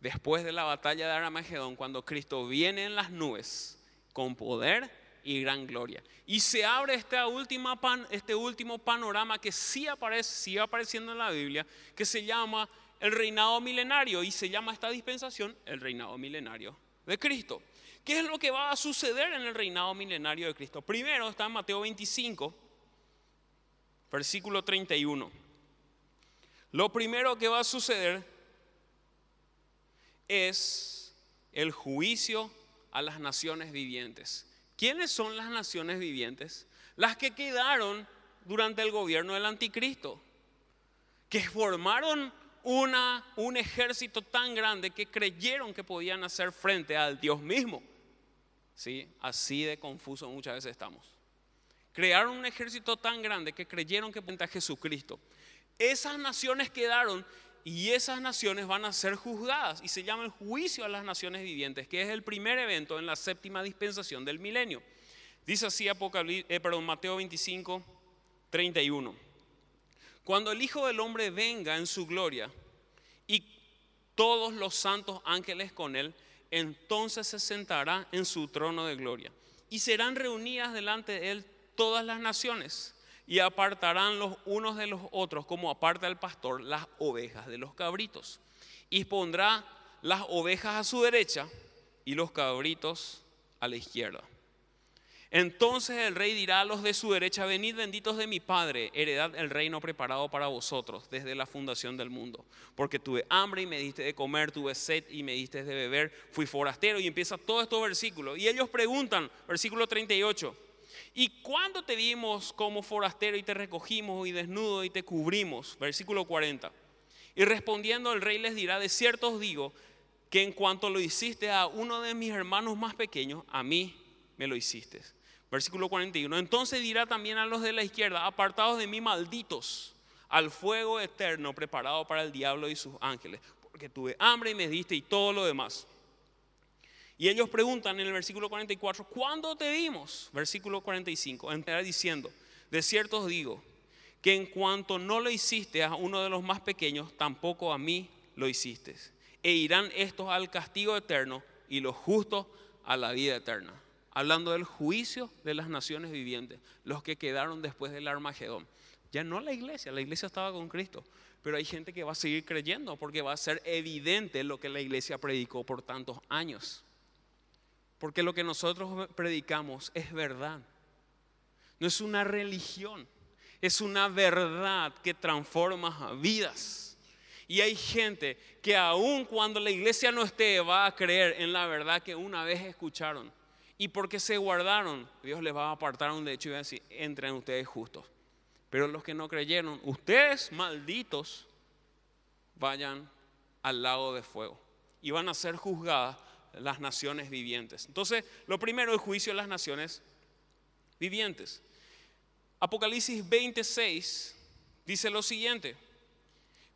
Después de la batalla de Armagedón, cuando Cristo viene en las nubes con poder y gran gloria. Y se abre esta última pan, este último panorama que sí aparece, sigue apareciendo en la Biblia, que se llama el reinado milenario y se llama esta dispensación el reinado milenario de Cristo. ¿Qué es lo que va a suceder en el reinado milenario de Cristo? Primero está en Mateo 25, versículo 31. Lo primero que va a suceder es el juicio a las naciones vivientes. ¿Quiénes son las naciones vivientes? Las que quedaron durante el gobierno del anticristo, que formaron una, un ejército tan grande que creyeron que podían hacer frente al Dios mismo. ¿Sí? Así de confuso muchas veces estamos. Crearon un ejército tan grande que creyeron que a Jesucristo. Esas naciones quedaron y esas naciones van a ser juzgadas y se llama el juicio a las naciones vivientes, que es el primer evento en la séptima dispensación del milenio. Dice así eh, Mateo 25, 31. Cuando el Hijo del Hombre venga en su gloria y todos los santos ángeles con él, entonces se sentará en su trono de gloria y serán reunidas delante de él todas las naciones y apartarán los unos de los otros como aparta el pastor las ovejas de los cabritos. Y pondrá las ovejas a su derecha y los cabritos a la izquierda. Entonces el rey dirá a los de su derecha, venid benditos de mi Padre, heredad el reino preparado para vosotros desde la fundación del mundo. Porque tuve hambre y me diste de comer, tuve sed y me diste de beber, fui forastero y empieza todo estos versículos. Y ellos preguntan, versículo 38, ¿Y cuando te vimos como forastero y te recogimos y desnudo y te cubrimos? Versículo 40. Y respondiendo el rey les dirá, de cierto os digo que en cuanto lo hiciste a uno de mis hermanos más pequeños, a mí me lo hiciste. Versículo 41. Entonces dirá también a los de la izquierda, apartados de mí malditos, al fuego eterno preparado para el diablo y sus ángeles, porque tuve hambre y me diste y todo lo demás. Y ellos preguntan en el versículo 44, ¿cuándo te vimos? Versículo 45, entrará diciendo, de cierto os digo, que en cuanto no lo hiciste a uno de los más pequeños, tampoco a mí lo hiciste. E irán estos al castigo eterno y los justos a la vida eterna. Hablando del juicio de las naciones vivientes, los que quedaron después del Armagedón. Ya no la iglesia, la iglesia estaba con Cristo, pero hay gente que va a seguir creyendo porque va a ser evidente lo que la iglesia predicó por tantos años. Porque lo que nosotros predicamos es verdad. No es una religión, es una verdad que transforma vidas. Y hay gente que aun cuando la iglesia no esté va a creer en la verdad que una vez escucharon. Y porque se guardaron, Dios les va a apartar un derecho y va a decir, entren ustedes justos. Pero los que no creyeron, ustedes malditos, vayan al lago de fuego. Y van a ser juzgadas las naciones vivientes. Entonces, lo primero, el juicio de las naciones vivientes. Apocalipsis 26 dice lo siguiente.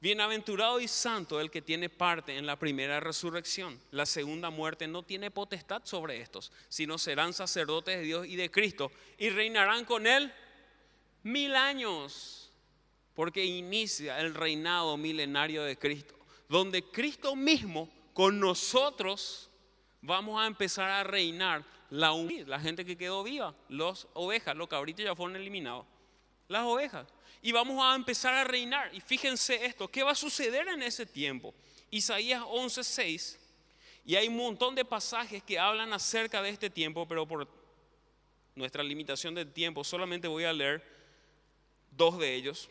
Bienaventurado y santo el que tiene parte en la primera resurrección. La segunda muerte no tiene potestad sobre estos, sino serán sacerdotes de Dios y de Cristo y reinarán con él mil años, porque inicia el reinado milenario de Cristo, donde Cristo mismo con nosotros vamos a empezar a reinar la, la gente que quedó viva, las ovejas, los cabritos ya fueron eliminados, las ovejas y vamos a empezar a reinar. Y fíjense esto, ¿qué va a suceder en ese tiempo? Isaías 11:6, y hay un montón de pasajes que hablan acerca de este tiempo, pero por nuestra limitación de tiempo solamente voy a leer dos de ellos.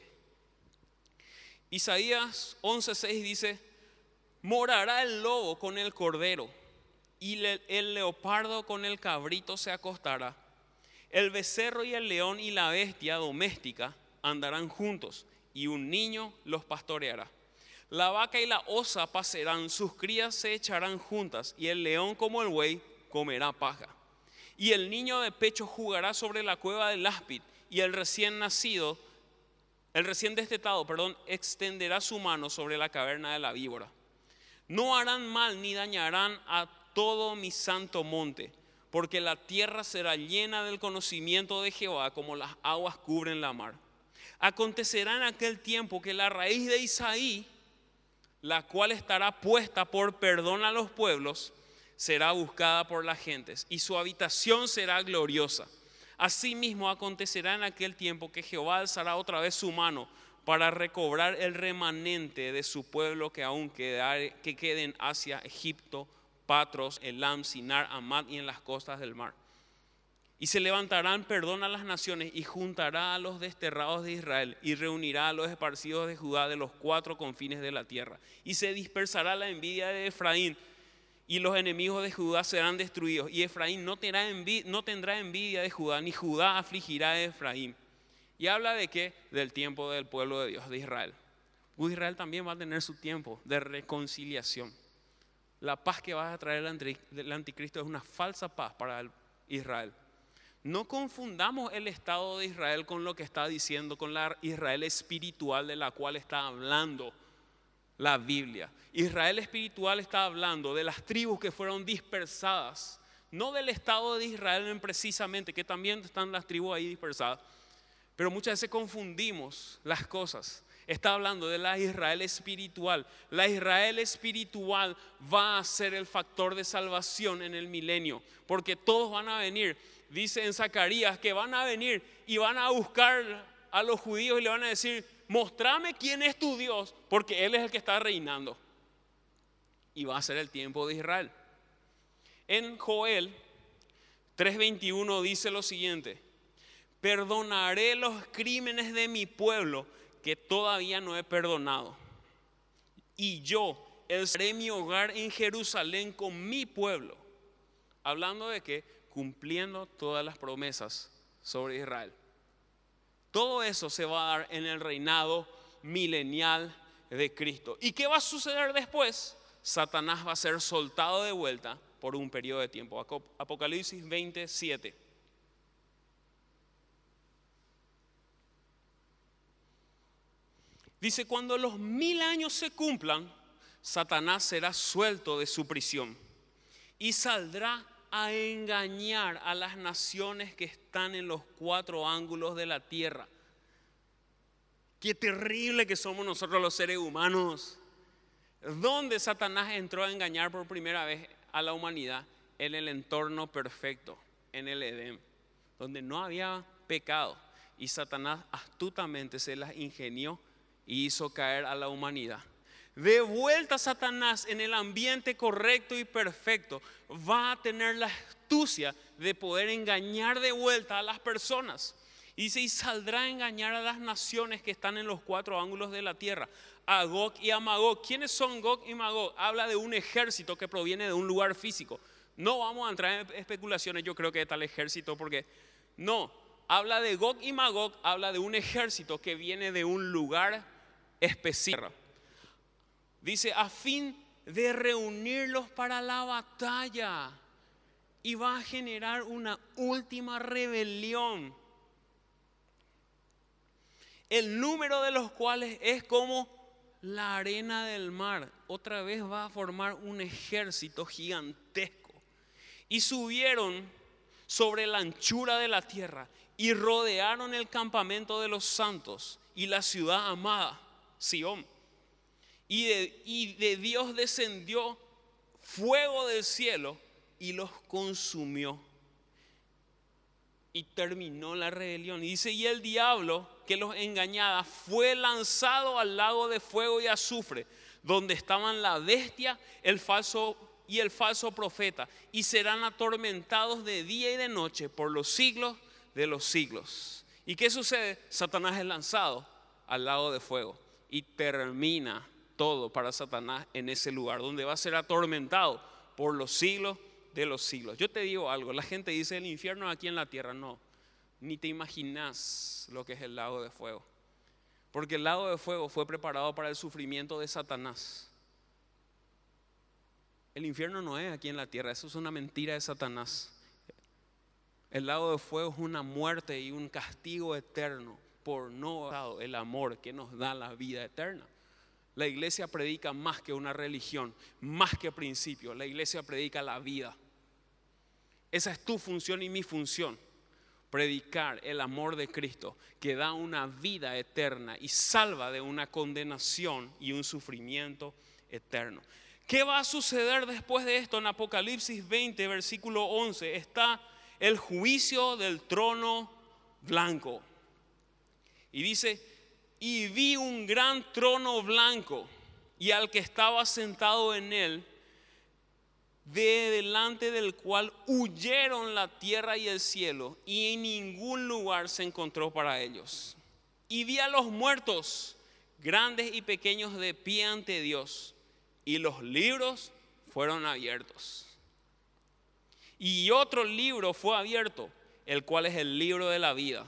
Isaías 11:6 dice, morará el lobo con el cordero y el leopardo con el cabrito se acostará. El becerro y el león y la bestia doméstica andarán juntos y un niño los pastoreará. La vaca y la osa pasarán, sus crías se echarán juntas y el león como el buey comerá paja. Y el niño de pecho jugará sobre la cueva del áspid y el recién nacido, el recién destetado, perdón, extenderá su mano sobre la caverna de la víbora. No harán mal ni dañarán a todo mi santo monte, porque la tierra será llena del conocimiento de Jehová como las aguas cubren la mar. Acontecerá en aquel tiempo que la raíz de Isaí, la cual estará puesta por perdón a los pueblos, será buscada por las gentes y su habitación será gloriosa. Asimismo acontecerá en aquel tiempo que Jehová alzará otra vez su mano para recobrar el remanente de su pueblo que aún queda, que queden hacia Egipto, Patros, Elam, Sinar, Amad y en las costas del mar y se levantarán perdón a las naciones y juntará a los desterrados de Israel y reunirá a los esparcidos de Judá de los cuatro confines de la tierra. Y se dispersará la envidia de Efraín y los enemigos de Judá serán destruidos. Y Efraín no tendrá envidia, no tendrá envidia de Judá, ni Judá afligirá a Efraín. Y habla de qué? Del tiempo del pueblo de Dios, de Israel. Israel también va a tener su tiempo de reconciliación. La paz que va a traer el anticristo es una falsa paz para Israel. No confundamos el Estado de Israel con lo que está diciendo, con la Israel espiritual de la cual está hablando la Biblia. Israel espiritual está hablando de las tribus que fueron dispersadas, no del Estado de Israel precisamente, que también están las tribus ahí dispersadas, pero muchas veces confundimos las cosas. Está hablando de la Israel espiritual. La Israel espiritual va a ser el factor de salvación en el milenio, porque todos van a venir dice en Zacarías que van a venir y van a buscar a los judíos y le van a decir, mostrame quién es tu Dios, porque Él es el que está reinando. Y va a ser el tiempo de Israel. En Joel 3:21 dice lo siguiente, perdonaré los crímenes de mi pueblo que todavía no he perdonado. Y yo haré mi hogar en Jerusalén con mi pueblo. Hablando de que cumpliendo todas las promesas sobre Israel. Todo eso se va a dar en el reinado milenial de Cristo. ¿Y qué va a suceder después? Satanás va a ser soltado de vuelta por un periodo de tiempo. Apocalipsis 27. Dice, cuando los mil años se cumplan, Satanás será suelto de su prisión y saldrá a engañar a las naciones que están en los cuatro ángulos de la tierra. Qué terrible que somos nosotros los seres humanos. ¿Dónde Satanás entró a engañar por primera vez a la humanidad? En el entorno perfecto, en el Edén, donde no había pecado. Y Satanás astutamente se las ingenió y hizo caer a la humanidad de vuelta Satanás en el ambiente correcto y perfecto, va a tener la astucia de poder engañar de vuelta a las personas. Y dice, y saldrá a engañar a las naciones que están en los cuatro ángulos de la tierra, a Gog y a Magog. ¿Quiénes son Gog y Magog? Habla de un ejército que proviene de un lugar físico. No vamos a entrar en especulaciones, yo creo que de tal ejército, porque no, habla de Gog y Magog, habla de un ejército que viene de un lugar específico. Dice, a fin de reunirlos para la batalla. Y va a generar una última rebelión. El número de los cuales es como la arena del mar. Otra vez va a formar un ejército gigantesco. Y subieron sobre la anchura de la tierra y rodearon el campamento de los santos y la ciudad amada, Y de, y de Dios descendió fuego del cielo y los consumió. Y terminó la rebelión. Y dice, y el diablo que los engañaba fue lanzado al lago de fuego y azufre, donde estaban la bestia, el falso y el falso profeta, y serán atormentados de día y de noche por los siglos de los siglos. ¿Y qué sucede? Satanás es lanzado al lago de fuego y termina todo para Satanás en ese lugar, donde va a ser atormentado por los siglos de los siglos. Yo te digo algo, la gente dice el infierno aquí en la tierra, no, ni te imaginas lo que es el lago de fuego. Porque el lago de fuego fue preparado para el sufrimiento de Satanás. El infierno no es aquí en la tierra, eso es una mentira de Satanás. El lago de fuego es una muerte y un castigo eterno por no el amor que nos da la vida eterna. La iglesia predica más que una religión, más que principio. La iglesia predica la vida. Esa es tu función y mi función. Predicar el amor de Cristo que da una vida eterna y salva de una condenación y un sufrimiento eterno. ¿Qué va a suceder después de esto? En Apocalipsis 20, versículo 11, está el juicio del trono blanco. Y dice, y vi un gran trono blanco y al que estaba sentado en él, de delante del cual huyeron la tierra y el cielo, y en ningún lugar se encontró para ellos. Y vi a los muertos, grandes y pequeños, de pie ante Dios, y los libros fueron abiertos. Y otro libro fue abierto, el cual es el libro de la vida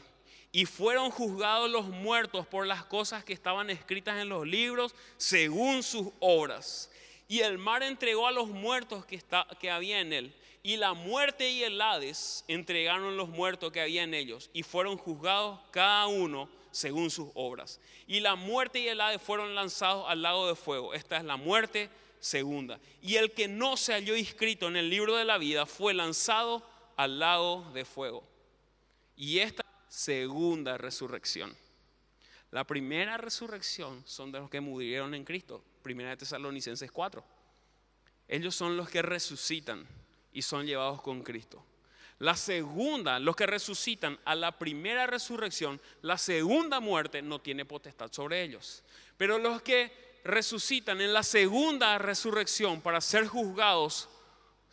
y fueron juzgados los muertos por las cosas que estaban escritas en los libros según sus obras. Y el mar entregó a los muertos que, está, que había en él. Y la muerte y el Hades entregaron los muertos que había en ellos. Y fueron juzgados cada uno según sus obras. Y la muerte y el Hades fueron lanzados al lago de fuego. Esta es la muerte segunda. Y el que no se halló inscrito en el libro de la vida fue lanzado al lago de fuego. Y esta segunda resurrección. La primera resurrección son de los que murieron en Cristo, primera de Tesalonicenses 4. Ellos son los que resucitan y son llevados con Cristo. La segunda, los que resucitan a la primera resurrección, la segunda muerte no tiene potestad sobre ellos. Pero los que resucitan en la segunda resurrección para ser juzgados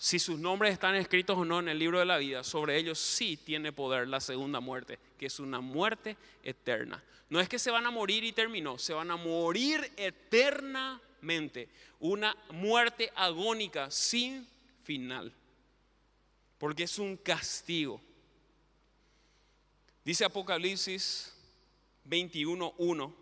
si sus nombres están escritos o no en el libro de la vida, sobre ellos sí tiene poder la segunda muerte, que es una muerte eterna. No es que se van a morir y terminó, se van a morir eternamente. Una muerte agónica sin final. Porque es un castigo. Dice Apocalipsis 21.1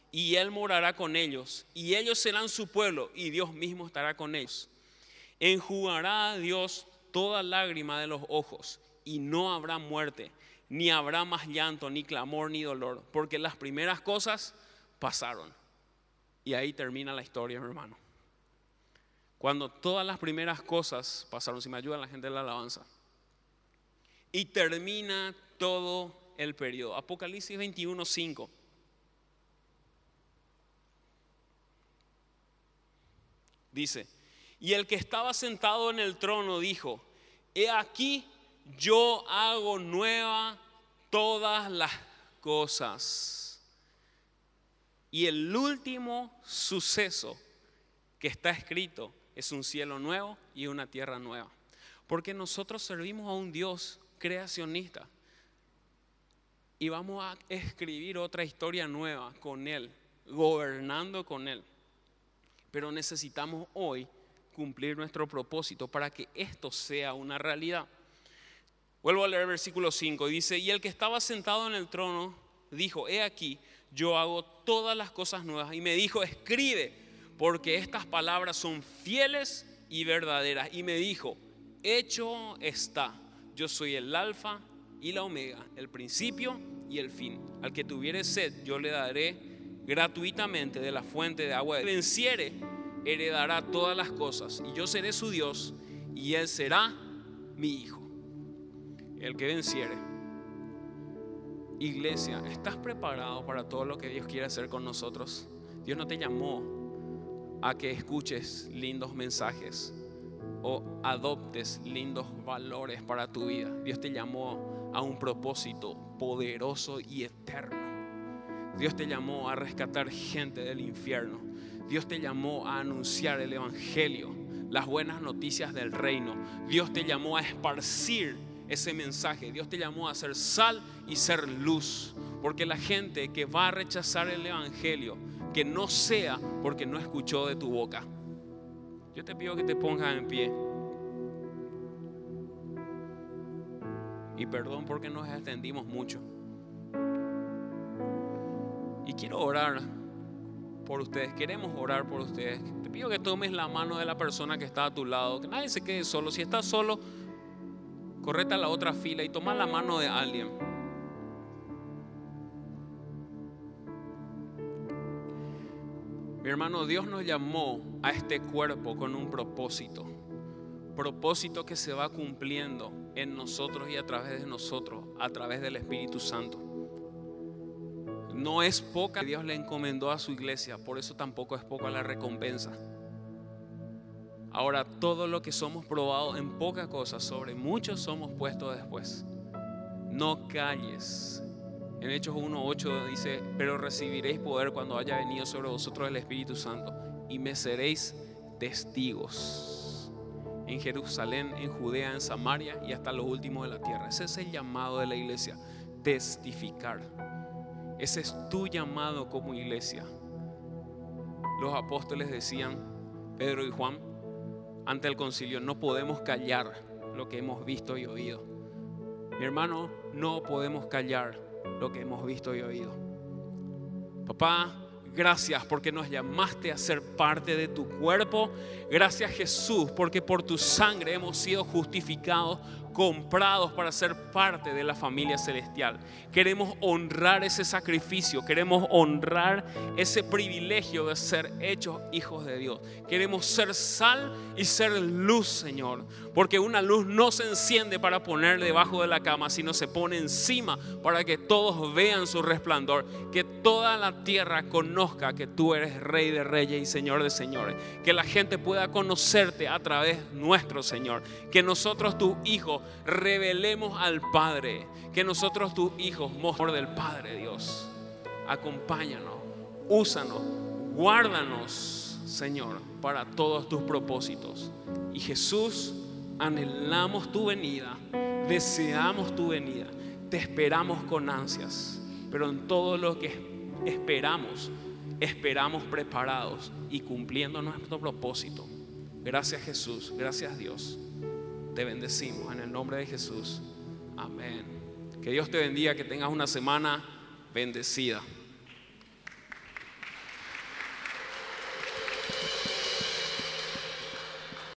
y Él morará con ellos, y ellos serán su pueblo, y Dios mismo estará con ellos. Enjugará a Dios toda lágrima de los ojos, y no habrá muerte, ni habrá más llanto, ni clamor, ni dolor, porque las primeras cosas pasaron. Y ahí termina la historia, hermano. Cuando todas las primeras cosas pasaron, si me ayuda la gente de la alabanza, y termina todo el periodo. Apocalipsis 21, 5. Dice, y el que estaba sentado en el trono dijo, he aquí yo hago nueva todas las cosas. Y el último suceso que está escrito es un cielo nuevo y una tierra nueva. Porque nosotros servimos a un Dios creacionista. y vamos a escribir otra historia nueva con Él, gobernando con Él. Pero necesitamos hoy cumplir nuestro propósito para que esto sea una realidad. Vuelvo a leer versículo 5 y dice, y el que estaba sentado en el trono dijo, he aquí, yo hago todas las cosas nuevas. Y me dijo, escribe, porque estas palabras son fieles y verdaderas. Y me dijo, hecho está, yo soy el alfa y la omega, el principio y el fin. Al que tuviere sed, yo le daré gratuitamente de la fuente de agua. El venciere, heredará todas las cosas, y yo seré su Dios, y él será mi hijo. El que venciere. Iglesia, ¿estás preparado para todo lo que Dios quiere hacer con nosotros? Dios no te llamó a que escuches lindos mensajes o adoptes lindos valores para tu vida. Dios te llamó a un propósito poderoso y eterno. Dios te llamó a rescatar gente del infierno. Dios te llamó a anunciar el Evangelio, las buenas noticias del reino. Dios te llamó a esparcir ese mensaje. Dios te llamó a ser sal y ser luz. Porque la gente que va a rechazar el Evangelio, que no sea porque no escuchó de tu boca. Yo te pido que te pongas en pie. Y perdón porque nos extendimos mucho. Y quiero orar por ustedes. Queremos orar por ustedes. Te pido que tomes la mano de la persona que está a tu lado. Que nadie se quede solo. Si estás solo, correte a la otra fila y toma la mano de alguien. Mi hermano, Dios nos llamó a este cuerpo con un propósito. Propósito que se va cumpliendo en nosotros y a través de nosotros, a través del Espíritu Santo. No es poca Dios le encomendó a su iglesia, por eso tampoco es poca la recompensa. Ahora, todo lo que somos probados en pocas cosas, sobre muchos somos puestos después. No calles. En Hechos 1.8 dice, pero recibiréis poder cuando haya venido sobre vosotros el Espíritu Santo y me seréis testigos en Jerusalén, en Judea, en Samaria y hasta lo último de la tierra. Ese es el llamado de la iglesia, testificar. Ese es tu llamado como iglesia. Los apóstoles decían, Pedro y Juan, ante el concilio, no podemos callar lo que hemos visto y oído. Mi hermano, no podemos callar lo que hemos visto y oído. Papá, gracias porque nos llamaste a ser parte de tu cuerpo. Gracias Jesús porque por tu sangre hemos sido justificados comprados para ser parte de la familia celestial. Queremos honrar ese sacrificio, queremos honrar ese privilegio de ser hechos hijos de Dios. Queremos ser sal y ser luz, Señor, porque una luz no se enciende para poner debajo de la cama, sino se pone encima para que todos vean su resplandor, que toda la tierra conozca que tú eres Rey de Reyes y Señor de Señores, que la gente pueda conocerte a través nuestro, Señor, que nosotros tus hijos revelemos al Padre, que nosotros tus hijos mostremos del Padre Dios. Acompáñanos, úsanos, guárdanos, Señor, para todos tus propósitos. Y Jesús, anhelamos tu venida, deseamos tu venida, te esperamos con ansias, pero en todo lo que esperamos, esperamos preparados y cumpliendo nuestro propósito. Gracias Jesús, gracias Dios. Te bendecimos en el nombre de Jesús. Amén. Que Dios te bendiga, que tengas una semana bendecida.